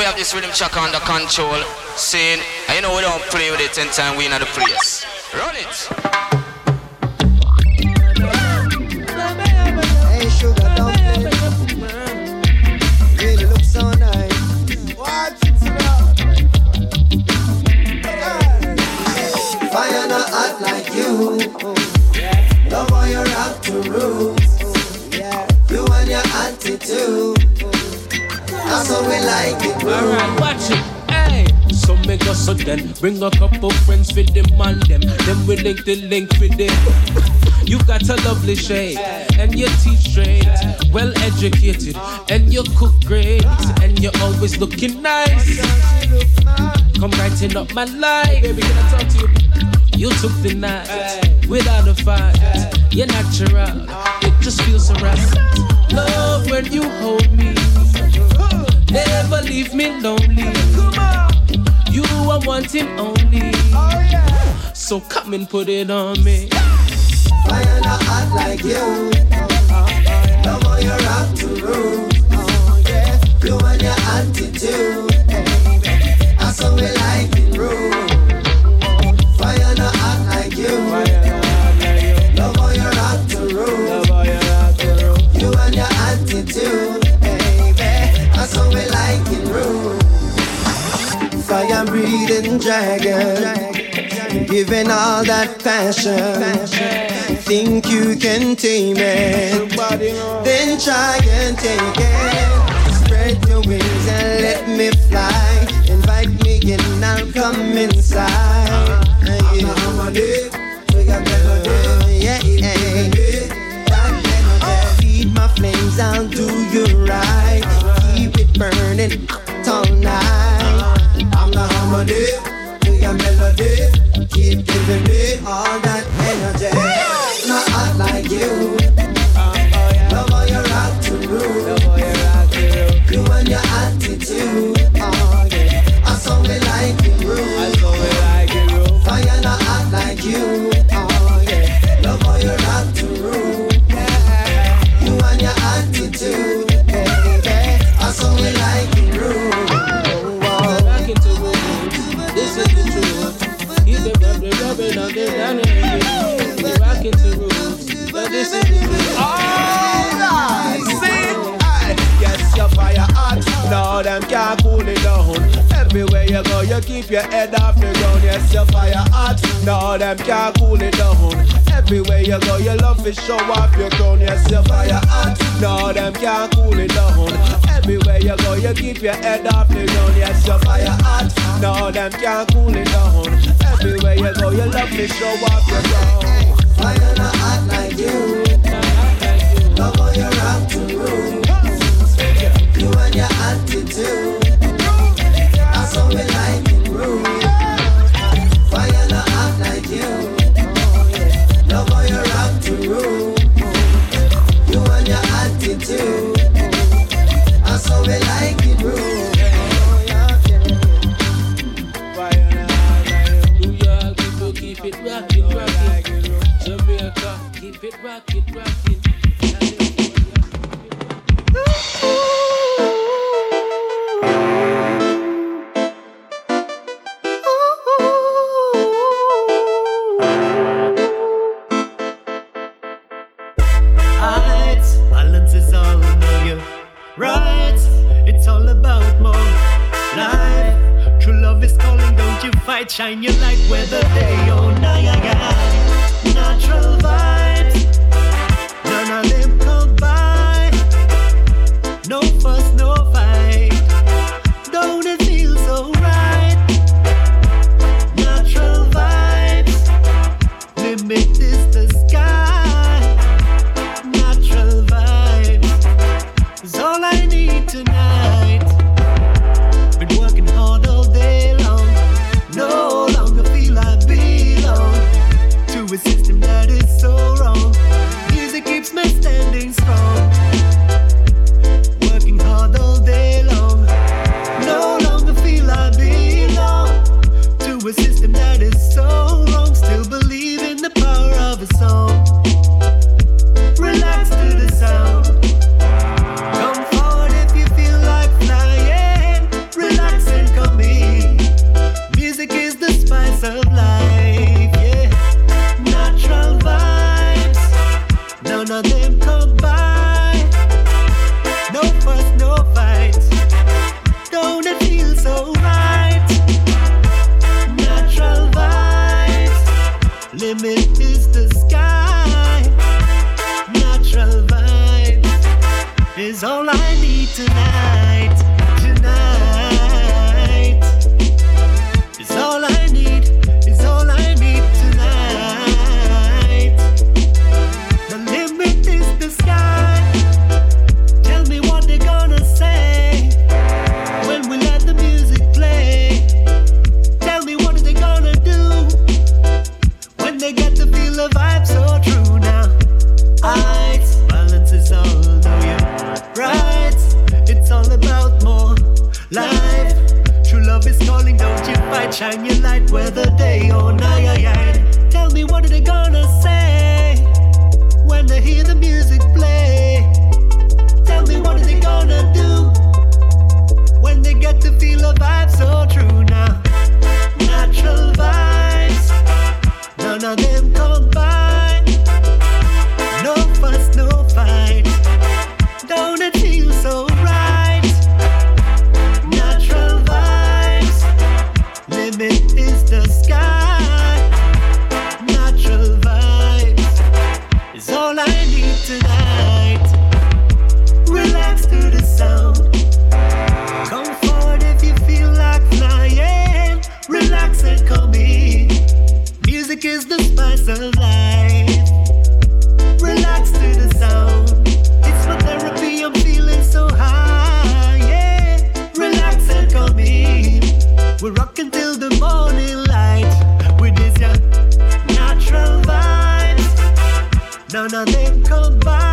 Have this rhythm check under control. Saying, and you know we don't play with it anytime we in the place. Run it. Hey, sugar dumpling. Really look so nice. Watch it Fire not hot like you. Love how you rock the roots. You and your attitude. That's how we like it. Alright, watch it. So make us so then bring a couple friends for them and them. Then we link the link for them. You got a lovely shade and you teach straight, well educated and you cook great and you're always looking nice. Come brighten up my life, baby. Can I talk to you? You took the night without a fight. You're natural, it just feels so right. Love when you hold me, never leave me lonely. You are wanting only, so come and put it on me. Fire not hot like you. Love how you rock to root. You and your attitude. Dragon. Giving all that passion. Think you can tame it. Then try and take it. Spread your wings and let me fly. Invite me in, I'll come inside. Yeah, yeah. Feed my flames, I'll do you right. Keep it burning all night. I'm the harmony your melody. Keep giving me all that energy. Not like you. You keep your head off the ground. Yes, your fire hot. Now them can't cool it down. Everywhere you go, you love to show off your crown. Yes, your fire hot. Now them can't cool it down. Everywhere you go, you keep your head off the ground. Yes, your fire hot. Now them can't cool it down. Everywhere you go, you love to show off your crown. Fire not hot like you. Love how you rock to root. You and your attitude. Music is the spice of life. Relax to the sound. It's for therapy, I'm feeling so high. Yeah, relax and come in. We're rocking till the morning light with this young natural vibes. None of them combine.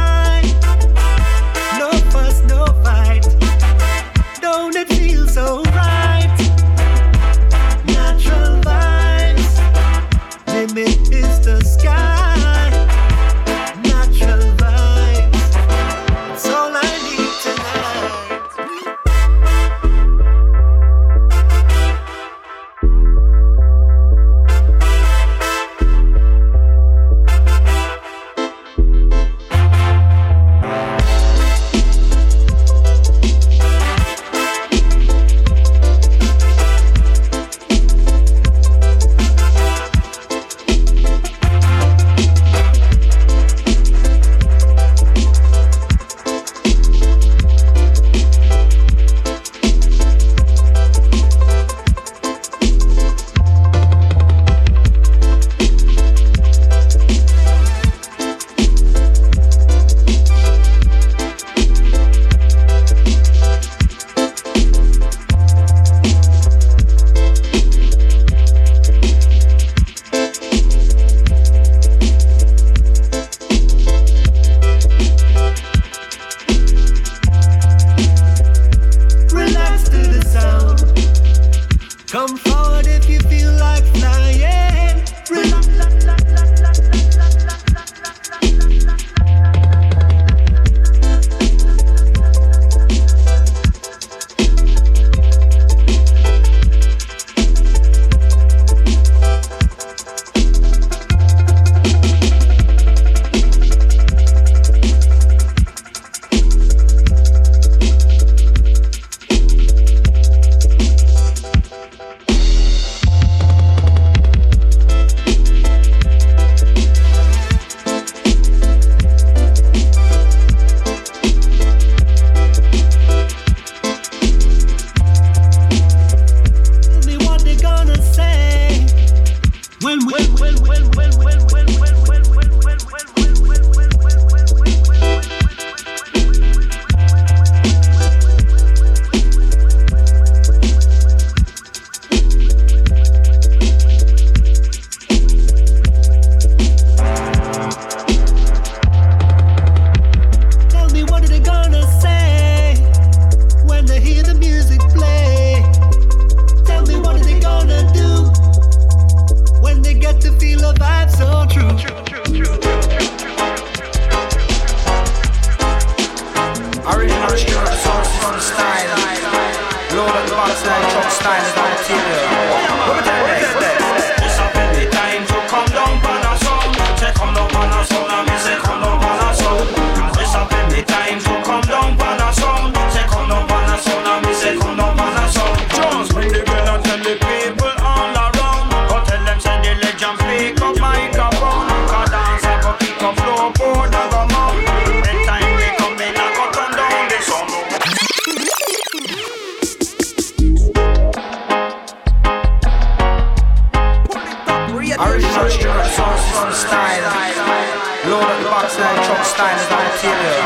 Lower box and truck style is the material.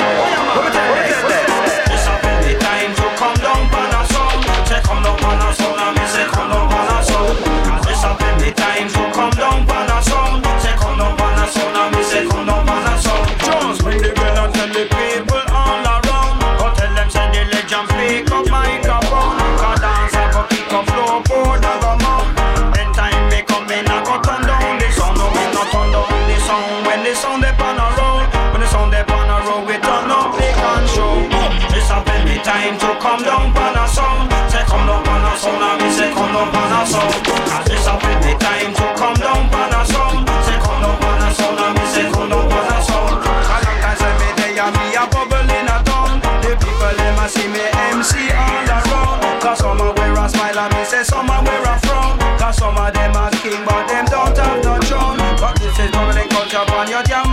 What we tell you? Just up in the time to come down, pan. Check come down, pan. sound. As this up the time to down a. Say down a say down a me a a. The people them a see me MC all some a wear a smile and me say some a wear a some of them a king but them don't have no throne. But this is Dominic culture on your jam.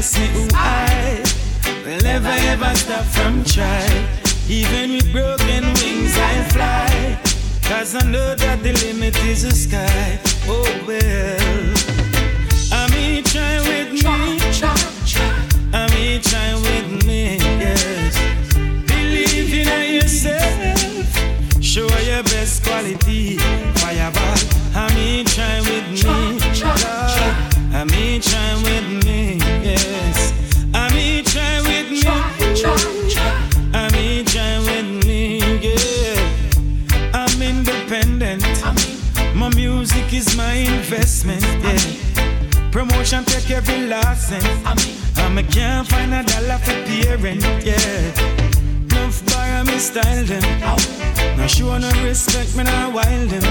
Me. Who I will never ever stop from trying. Even with broken wings, I fly. Cause I know that the limit is the sky. Oh well. I mean, try with me. I mean, try with me. Yes. Believe in yourself. Show your best quality. Fireball. I mean, try with me. Lord. I mean, try with me. Music is my investment. Yeah. Promotion take every last cent. I me can't find a dollar for parent. Yeah. Enough borrow me style them. Now show no respect me now wild them.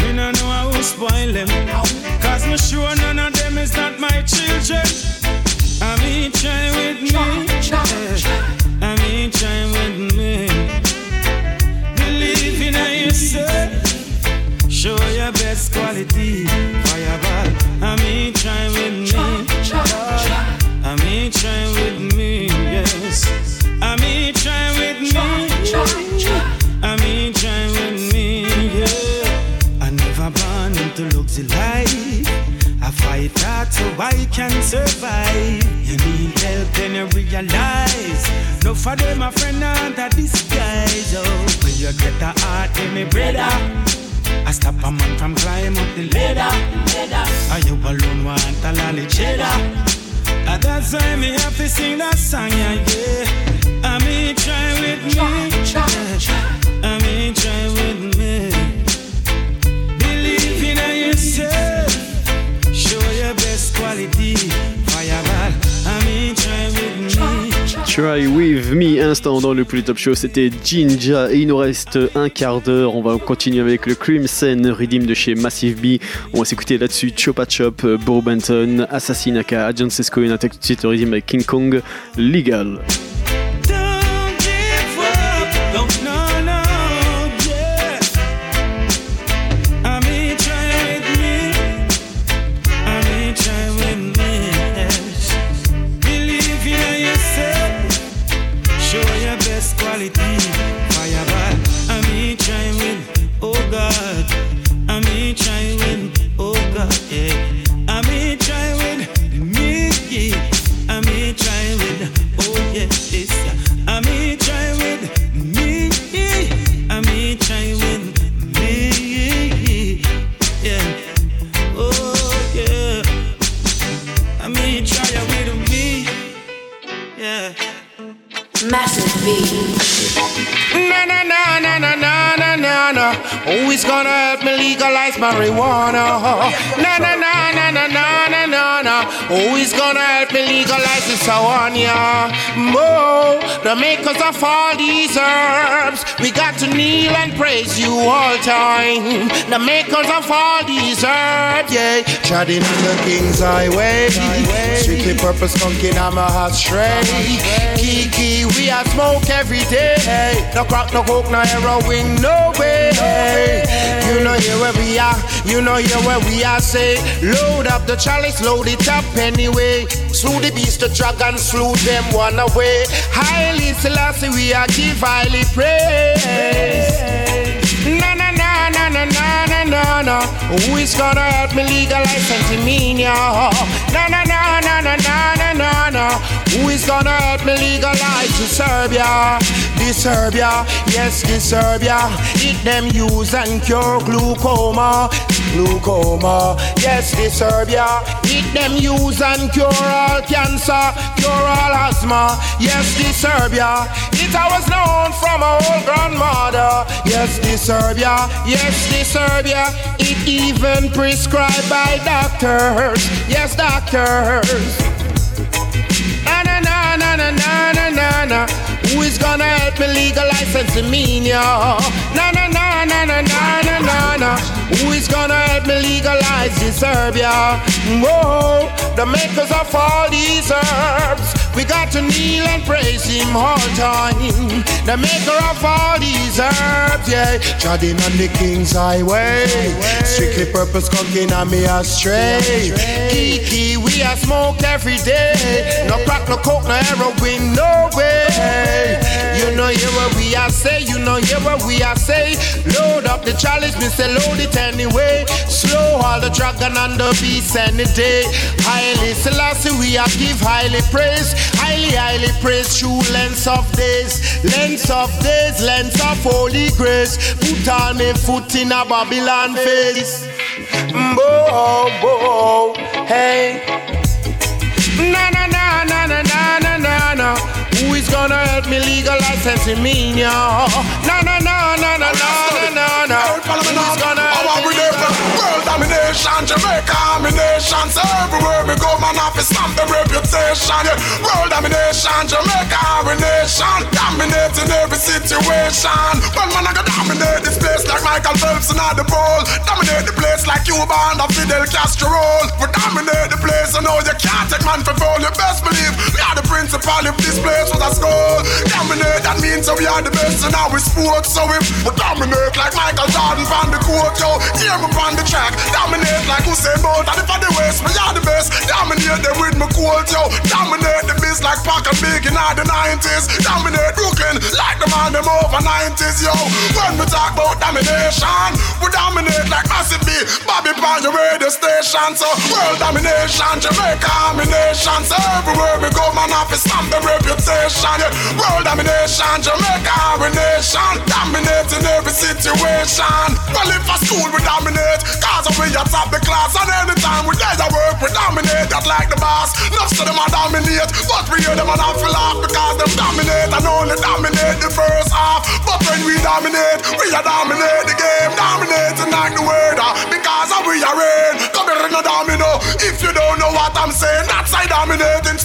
Me no know how to spoil them. Cause me sure none of them is not my children. I mean try with me. I mean try with me. Believe in yourself. Show your best quality. Fireball. I mean try with me. I mean try with me. Yes. I mean try with me. I mean try with me. Yeah. I never born into luxury life. I fight hard so I can survive. You need help, then you realize. No for them, my friend, under disguise. Oh, when you get a heart in me, brother. I stop a man from climb up the ladder. Are you alone want a lolly cheddar? And that's why me have to sing that song, yeah, yeah. I mean, try with me. Yeah. I mean, try with me. Believe in yourself. Show your best quality. Fireball. Try With Me, instant dans le plus top show, c'était Jinja et il nous reste un quart d'heure. On va continuer avec le Crimson Redeem de chez Massive B. On va s'écouter là-dessus Chopa Chop, Bo Benton, Assassinaka, John Sesco et un tout de suite Redeem avec King Kong, Legal. massive beat. Na na na na na na na na Who is gonna help me legalize marijuana? Na na na na na na na na Who is gonna help me legalize this one, yeah? Mo, the makers of all these herbs we got to kneel and praise you all time. The makers of all these herbs, yeah. Treading in the King's Highway. Strictly purpose funkin' I'm a hot stray. Kiki, we a smoke every day. No crack, no coke, no heroin, no way. You know here where we are, you know here where we are. Say, load up the chalice, load it up anyway. Slew the beast, the dragon, slew them one away. Haile Selassie, we are give highly praise. Na na na na na na na na. Who is gonna help me legalize antimania? Na na na na na na na na. Who is gonna help me legalize the Serbia? The Serbia, yes, the Serbia. It them use and cure glaucoma, glaucoma. Yes, the Serbia. It them use and cure all cancer, cure all asthma. Yes, the Serbia. It I was known from our old grandmother. Yes, the Serbia. Yes, the Serbia. It even prescribed by doctors. Yes, doctors. Na na na na. Who is gonna help me legalize Sensimania? Na na na na na na na na na. Who is gonna help me legalize this Serbia? Whoa, the makers of all these herbs. We got to kneel and praise him all time. The maker of all these herbs, yeah. Treading on the king's highway. Strictly purpose conking on me astray. Kiki, we a smoke every day. No crack, no coke, no heroin, no way. You know hear what we are say, you know hear what we are say. Load up the challenge, me say load it anyway. Slow all the dragon and the beast any day. Haile Selassie, we are give highly praise. Highly, highly praise, true lens of days. Lens of days, lens of holy grace. Put all me foot in a Babylon face. Bo bo, hey. Na na na na na na na na is gonna help me legalize Tessimania? No, no, no, no, no, no, no, no. Who is gonna help me World domination, Jamaica domination. So everywhere we go, man, I feel stamp the reputation. Yeah. World domination, Jamaica domination. Dominating every situation. Well, man, I can dominate this place like Michael Phelps and the pole. Dominate the place like Cuba and Fidel Castro. We dominate the place, I know you can't take man for fool. You best believe me are the principal if this place was a school. Dominate, that means that we are the best in our sport. So if we dominate like Michael Jordan from the court, yo, hear me on the track. Dominate like Usain Bolt, and if I the West, we are the best. Dominate them with my cold, yo. Dominate the biz like Pac and Big in the 90s. Dominate Brooklyn like the man them over 90s, yo. When we talk about domination, we dominate like Massive B, Bobby Pan, your radio station. So world domination, Jamaica domination. So everywhere we go, man, off is stamp the reputation. Yeah. World domination, Jamaica domination. Dominating every situation. Well, if a school we dominate, cause we at top the class. And anytime we there to work, we dominate that like the boss. Enough of them a dominate, but we hear them and I feel off because them dominate and only dominate the first half. But when we dominate, we are dominate the game, dominating like the word. uh, Because we are in, come here no domino. If you don't know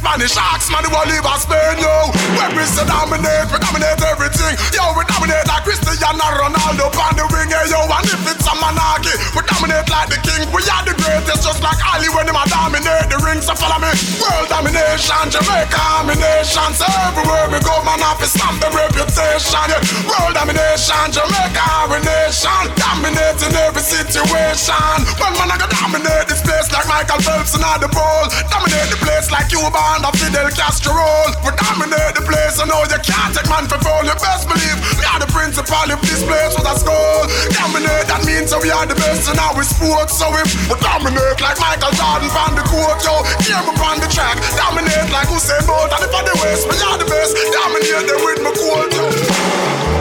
Spanish. Ask man who live in Spain, yo. We say dominate, we dominate everything. Yo, we dominate like Cristiano Ronaldo on the wing, hey, yo. And if it's a monarchy, we dominate like the king. We are the greatest, just like Ali when him a dominate the ring. So follow me. World domination, Jamaica domination. So everywhere we go, man, off is stamp the reputation. Yeah. World domination, Jamaica domination. Dominating every situation. Well, man, I go dominate this place like Michael Phelps and the ball. Dominate the place like Cuba and the Fidel Castro. We dominate the place, I know you can't take man for fool. You best believe we are the principal if this place was a school. Dominate, that means we are the best in our sport. So if we dominate like Michael Jordan from the court, yo, hear me on the track. Dominate like Usain Bolt, and if I the West, we are the best. Dominate them with my cold, yo.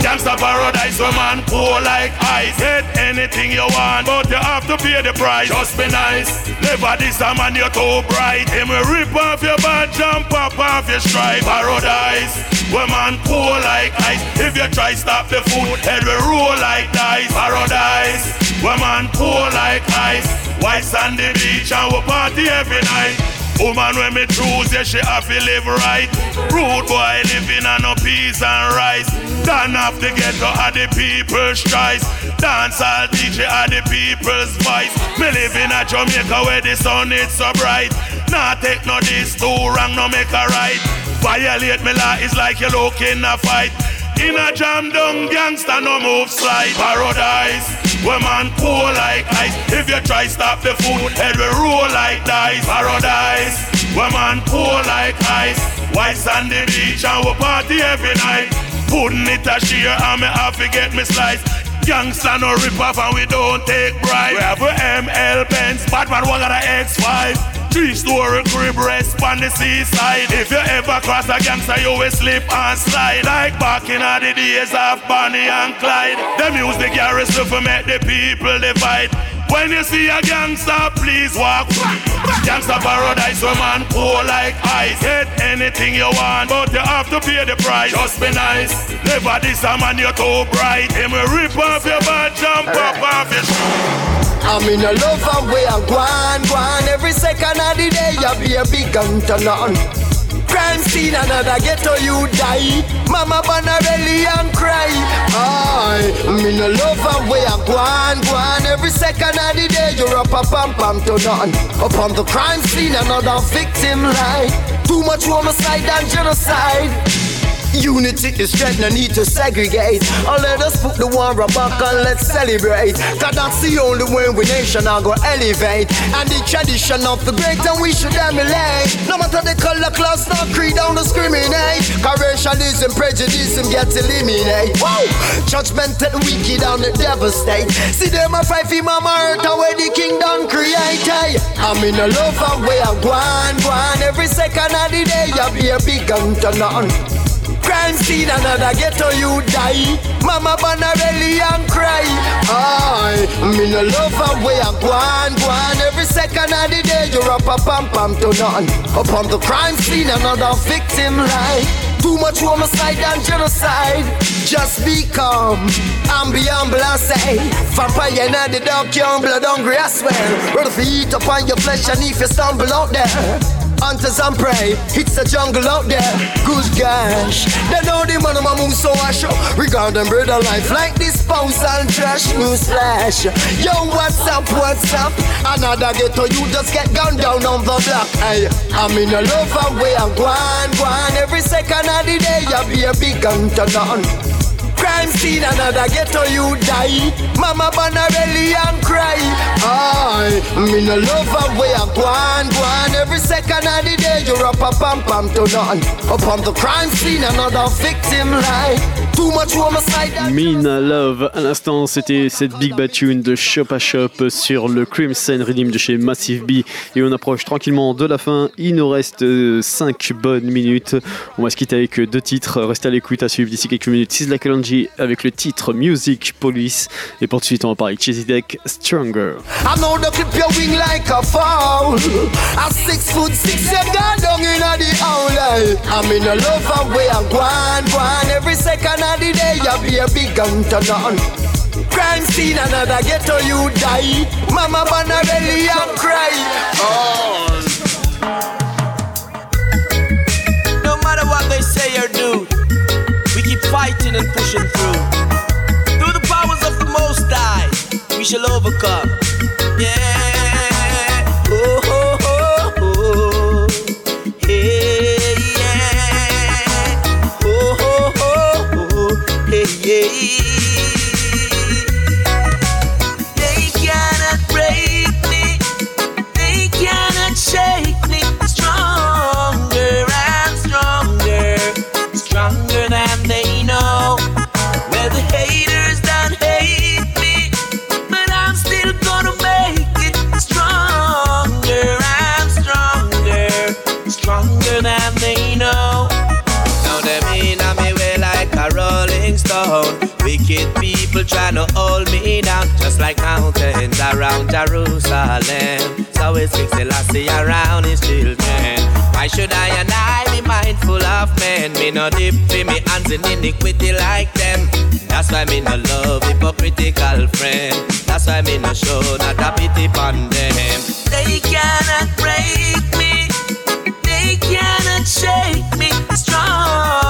Gangsta paradise, where man poor like ice. Get anything you want, but you have to pay the price. Just be nice. Never this a man, you're too bright. Him will rip off your badge and pop off your stripe. Paradise, where man poor like ice. If you try stop the food, head will roll like dice. Paradise, where man poor like ice. White sandy beach and we party every night. Woman when me choose, yeah, she have to live right. Rude boy living on no peas and rice. Don't have to get to are the people's choice. Dance all DJ are the people's voice. Me live in a Jamaica where the sun is so bright. Nah take no this too wrong, no make a right. Violate me law is like you look in a fight. In a jam down gangster no move slide. Paradise Where man cool like ice. If you try stop the food Head will roll like dice. Paradise Where man cool like ice. White sandy beach and we party every night. Putting it a sheer and me have to get me slice. Gangsta no rip off and we don't take bribe. We have a ML Benz Batman one got a X5 Three story crib rest on the seaside. If you ever cross a gangster, you will slip and slide. Like back in the days of Bonnie and Clyde. The music garrison for make the people divide. When you see a gangster, please walk. Gangster paradise, where man cool like ice. Get anything you want, but you have to pay the price. Just be nice. Never this a man, you're too bright. Him will rip off your bad jump up off your I'm in a love and way I go on, go on Every second of the day, you be a big gun turn on. Crime scene, another ghetto you die. Mama Banarelli and cry. I me no love her way I go on, go on. Every second of the day you're up a pam pam to none. Upon the crime scene, another victim lie. Too much homicide and genocide. Unity is strength, no need to segregate. Or let us put the war back and let's celebrate. Cause that's the only way we nation are gonna elevate. And the tradition of the great and we should emulate. No matter the color, class, no creed, don't discriminate. Cause racialism, prejudice and get eliminated. Whoa! Judgment and wicked and the devastate. See them a fight for mama earth and where the kingdom create. I'm in a love and way I go on, go on. Every second of the day, you be a big gun to none. Crime scene, another ghetto you die. Mama Banarelli and cry. I me no love her way I go on, go on. Every second of the day you're up a pam pam to none. Upon the crime scene, another victim lie. Too much homicide and genocide. Just be calm and be humble and say, Vampire and the dog, young blood hungry, I swear. Rather for eat upon your flesh and if you stumble out there. Hunters and prey, it's a jungle out there. Good gosh, they know the man of my moon so I show. Regard them brother life like this spouse and trash news flash. Yo, what's up, what's up? Another ghetto, you just get gunned down on the block. Hey, I'm in a love and way I'm going, going. Every second of the day, you be a big gun to none. Crime scene, another ghetto you die. Mama Banarelli and cry. I me no love her way I go on, go on. Every second of the day you're up a pam pam to none. Upon the crime scene, another victim lie. Mina Love, à l'instant, c'était cette big bad tune de Shop à Shop sur le Crimson Redeem de chez Massive B. Et on approche tranquillement de la fin. Il nous reste 5 bonnes minutes. On va se quitter avec deux titres. Restez à l'écoute à suivre d'ici quelques minutes. Sizzla Kalonji avec le titre Music Police. Et pour tout de suite, on va parler de Deck Stronger. I know the clip your wing like a fowl. A six foot six, you got down in the hole. I'm in a love and way I'm going, going. Every second of the day, you be a big gun to none. Crime scene, another ghetto, you die. Mama Banarelli and cry. Oh. No matter what they say or do, we keep fighting and pushing through. Through the powers of the Most High, we shall overcome. Yeah. Wicked people trying to hold me down, just like mountains around Jerusalem. So it's King Selassie around his children. Why should I and I be mindful of men? Me no dip in me hands in iniquity like them. That's why me no love hypocritical friend. That's why me no show not a pity upon them. They cannot break me. They cannot shake me. Stronger,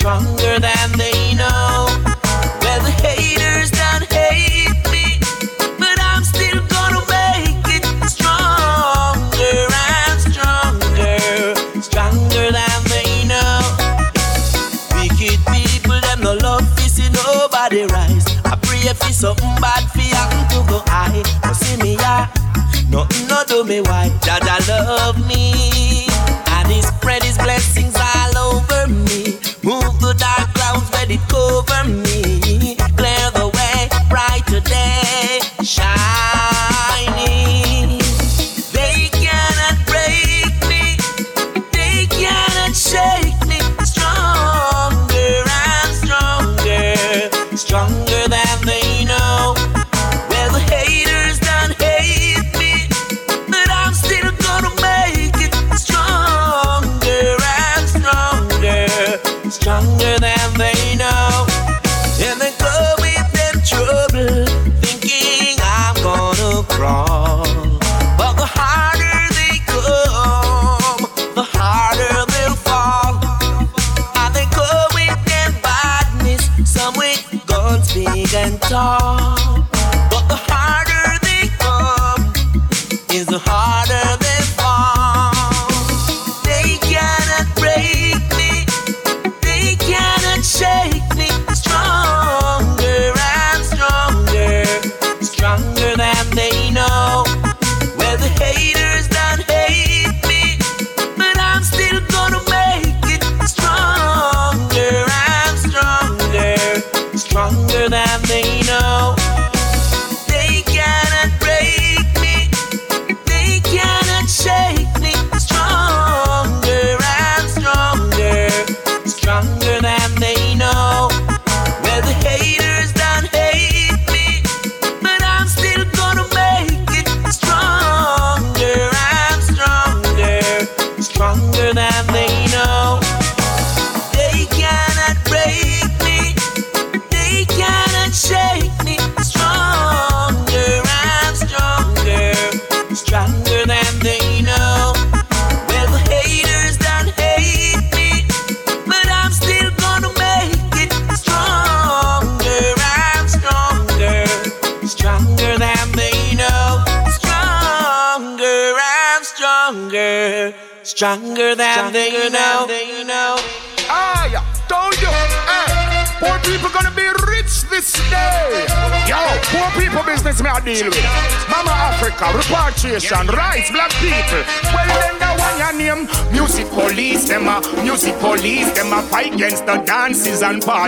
stronger than they know. Well, the haters done hate me, but I'm still gonna make it stronger and stronger, stronger than they know. Wicked people, them no love to see nobody rise. I pray for something bad for you to go high. But see me, yeah, nothing no do me why. Jah Jah love me, and He spread His blessings me. Move the dark clouds, let it cover me.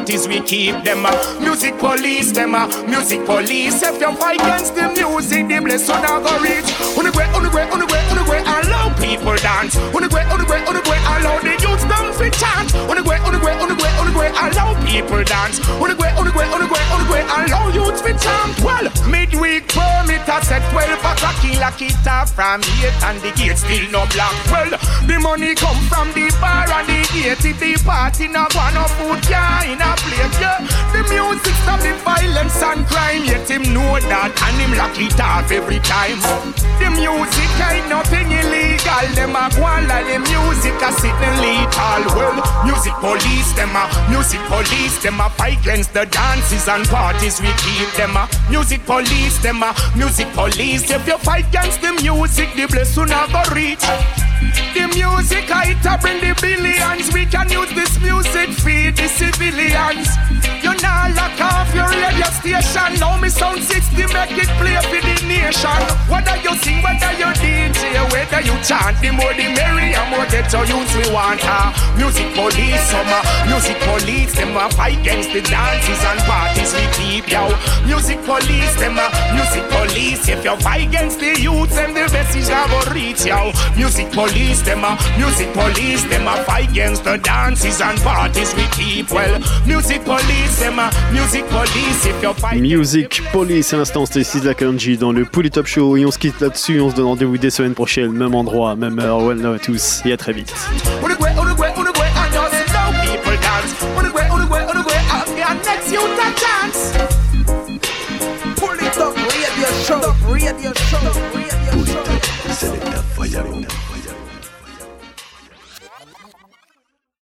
Parties we keep them a music police, them a music police. If you fight against the music, the blessing I go reach. Way, on the way, allow people dance. On the way, allow the youth them fit chant. Way, on the way, allow people dance. Way, on the way, allow youth fit chant. Well, midweek I set 12 o'clock, lock it off from 8 and the gate still no block. Well, the money come from the bar and the gate. If the party no want no food, yeah, in a plate, yeah. The music stop the violence and crime, yet him know that and him lock it off every time. The music ain't nothing illegal, them a go on like the music a sitting lethal. Well, music police, them a music police, them a fight against the dances and parties we keep them a music police, them a music police. If you fight against the music, the blessing a go reach. The music I to bring the billions. We can use this music feed the civilians. Now lock off your radio station. Now me sound 60 make it play for the nation. Whether you sing, whether you DJ, whether you chant, the more the merrier, more get to use we want. Ah, music police, summer, uh, music police, them a fight against the dances and parties we keep yo. Music police, them a music police. If you fight against the youth, then the message go reach yo. Music police, them a music police, them a fight against the dances and parties we keep well. Music police, them music police. If you fight Music Police à l'instant, c'était ici de la Kanji dans le Pull It Up Show et on se quitte là-dessus. On se donne rendez-vous des semaines prochaines, même endroit, même heure. Well, now à tous et à très vite. On the way, on the way, on the way, and just now people dance. On the way, on the way, on the way, and your next youth a chance. Pull it up, radio show, radio show, radio show. Selecta Fire.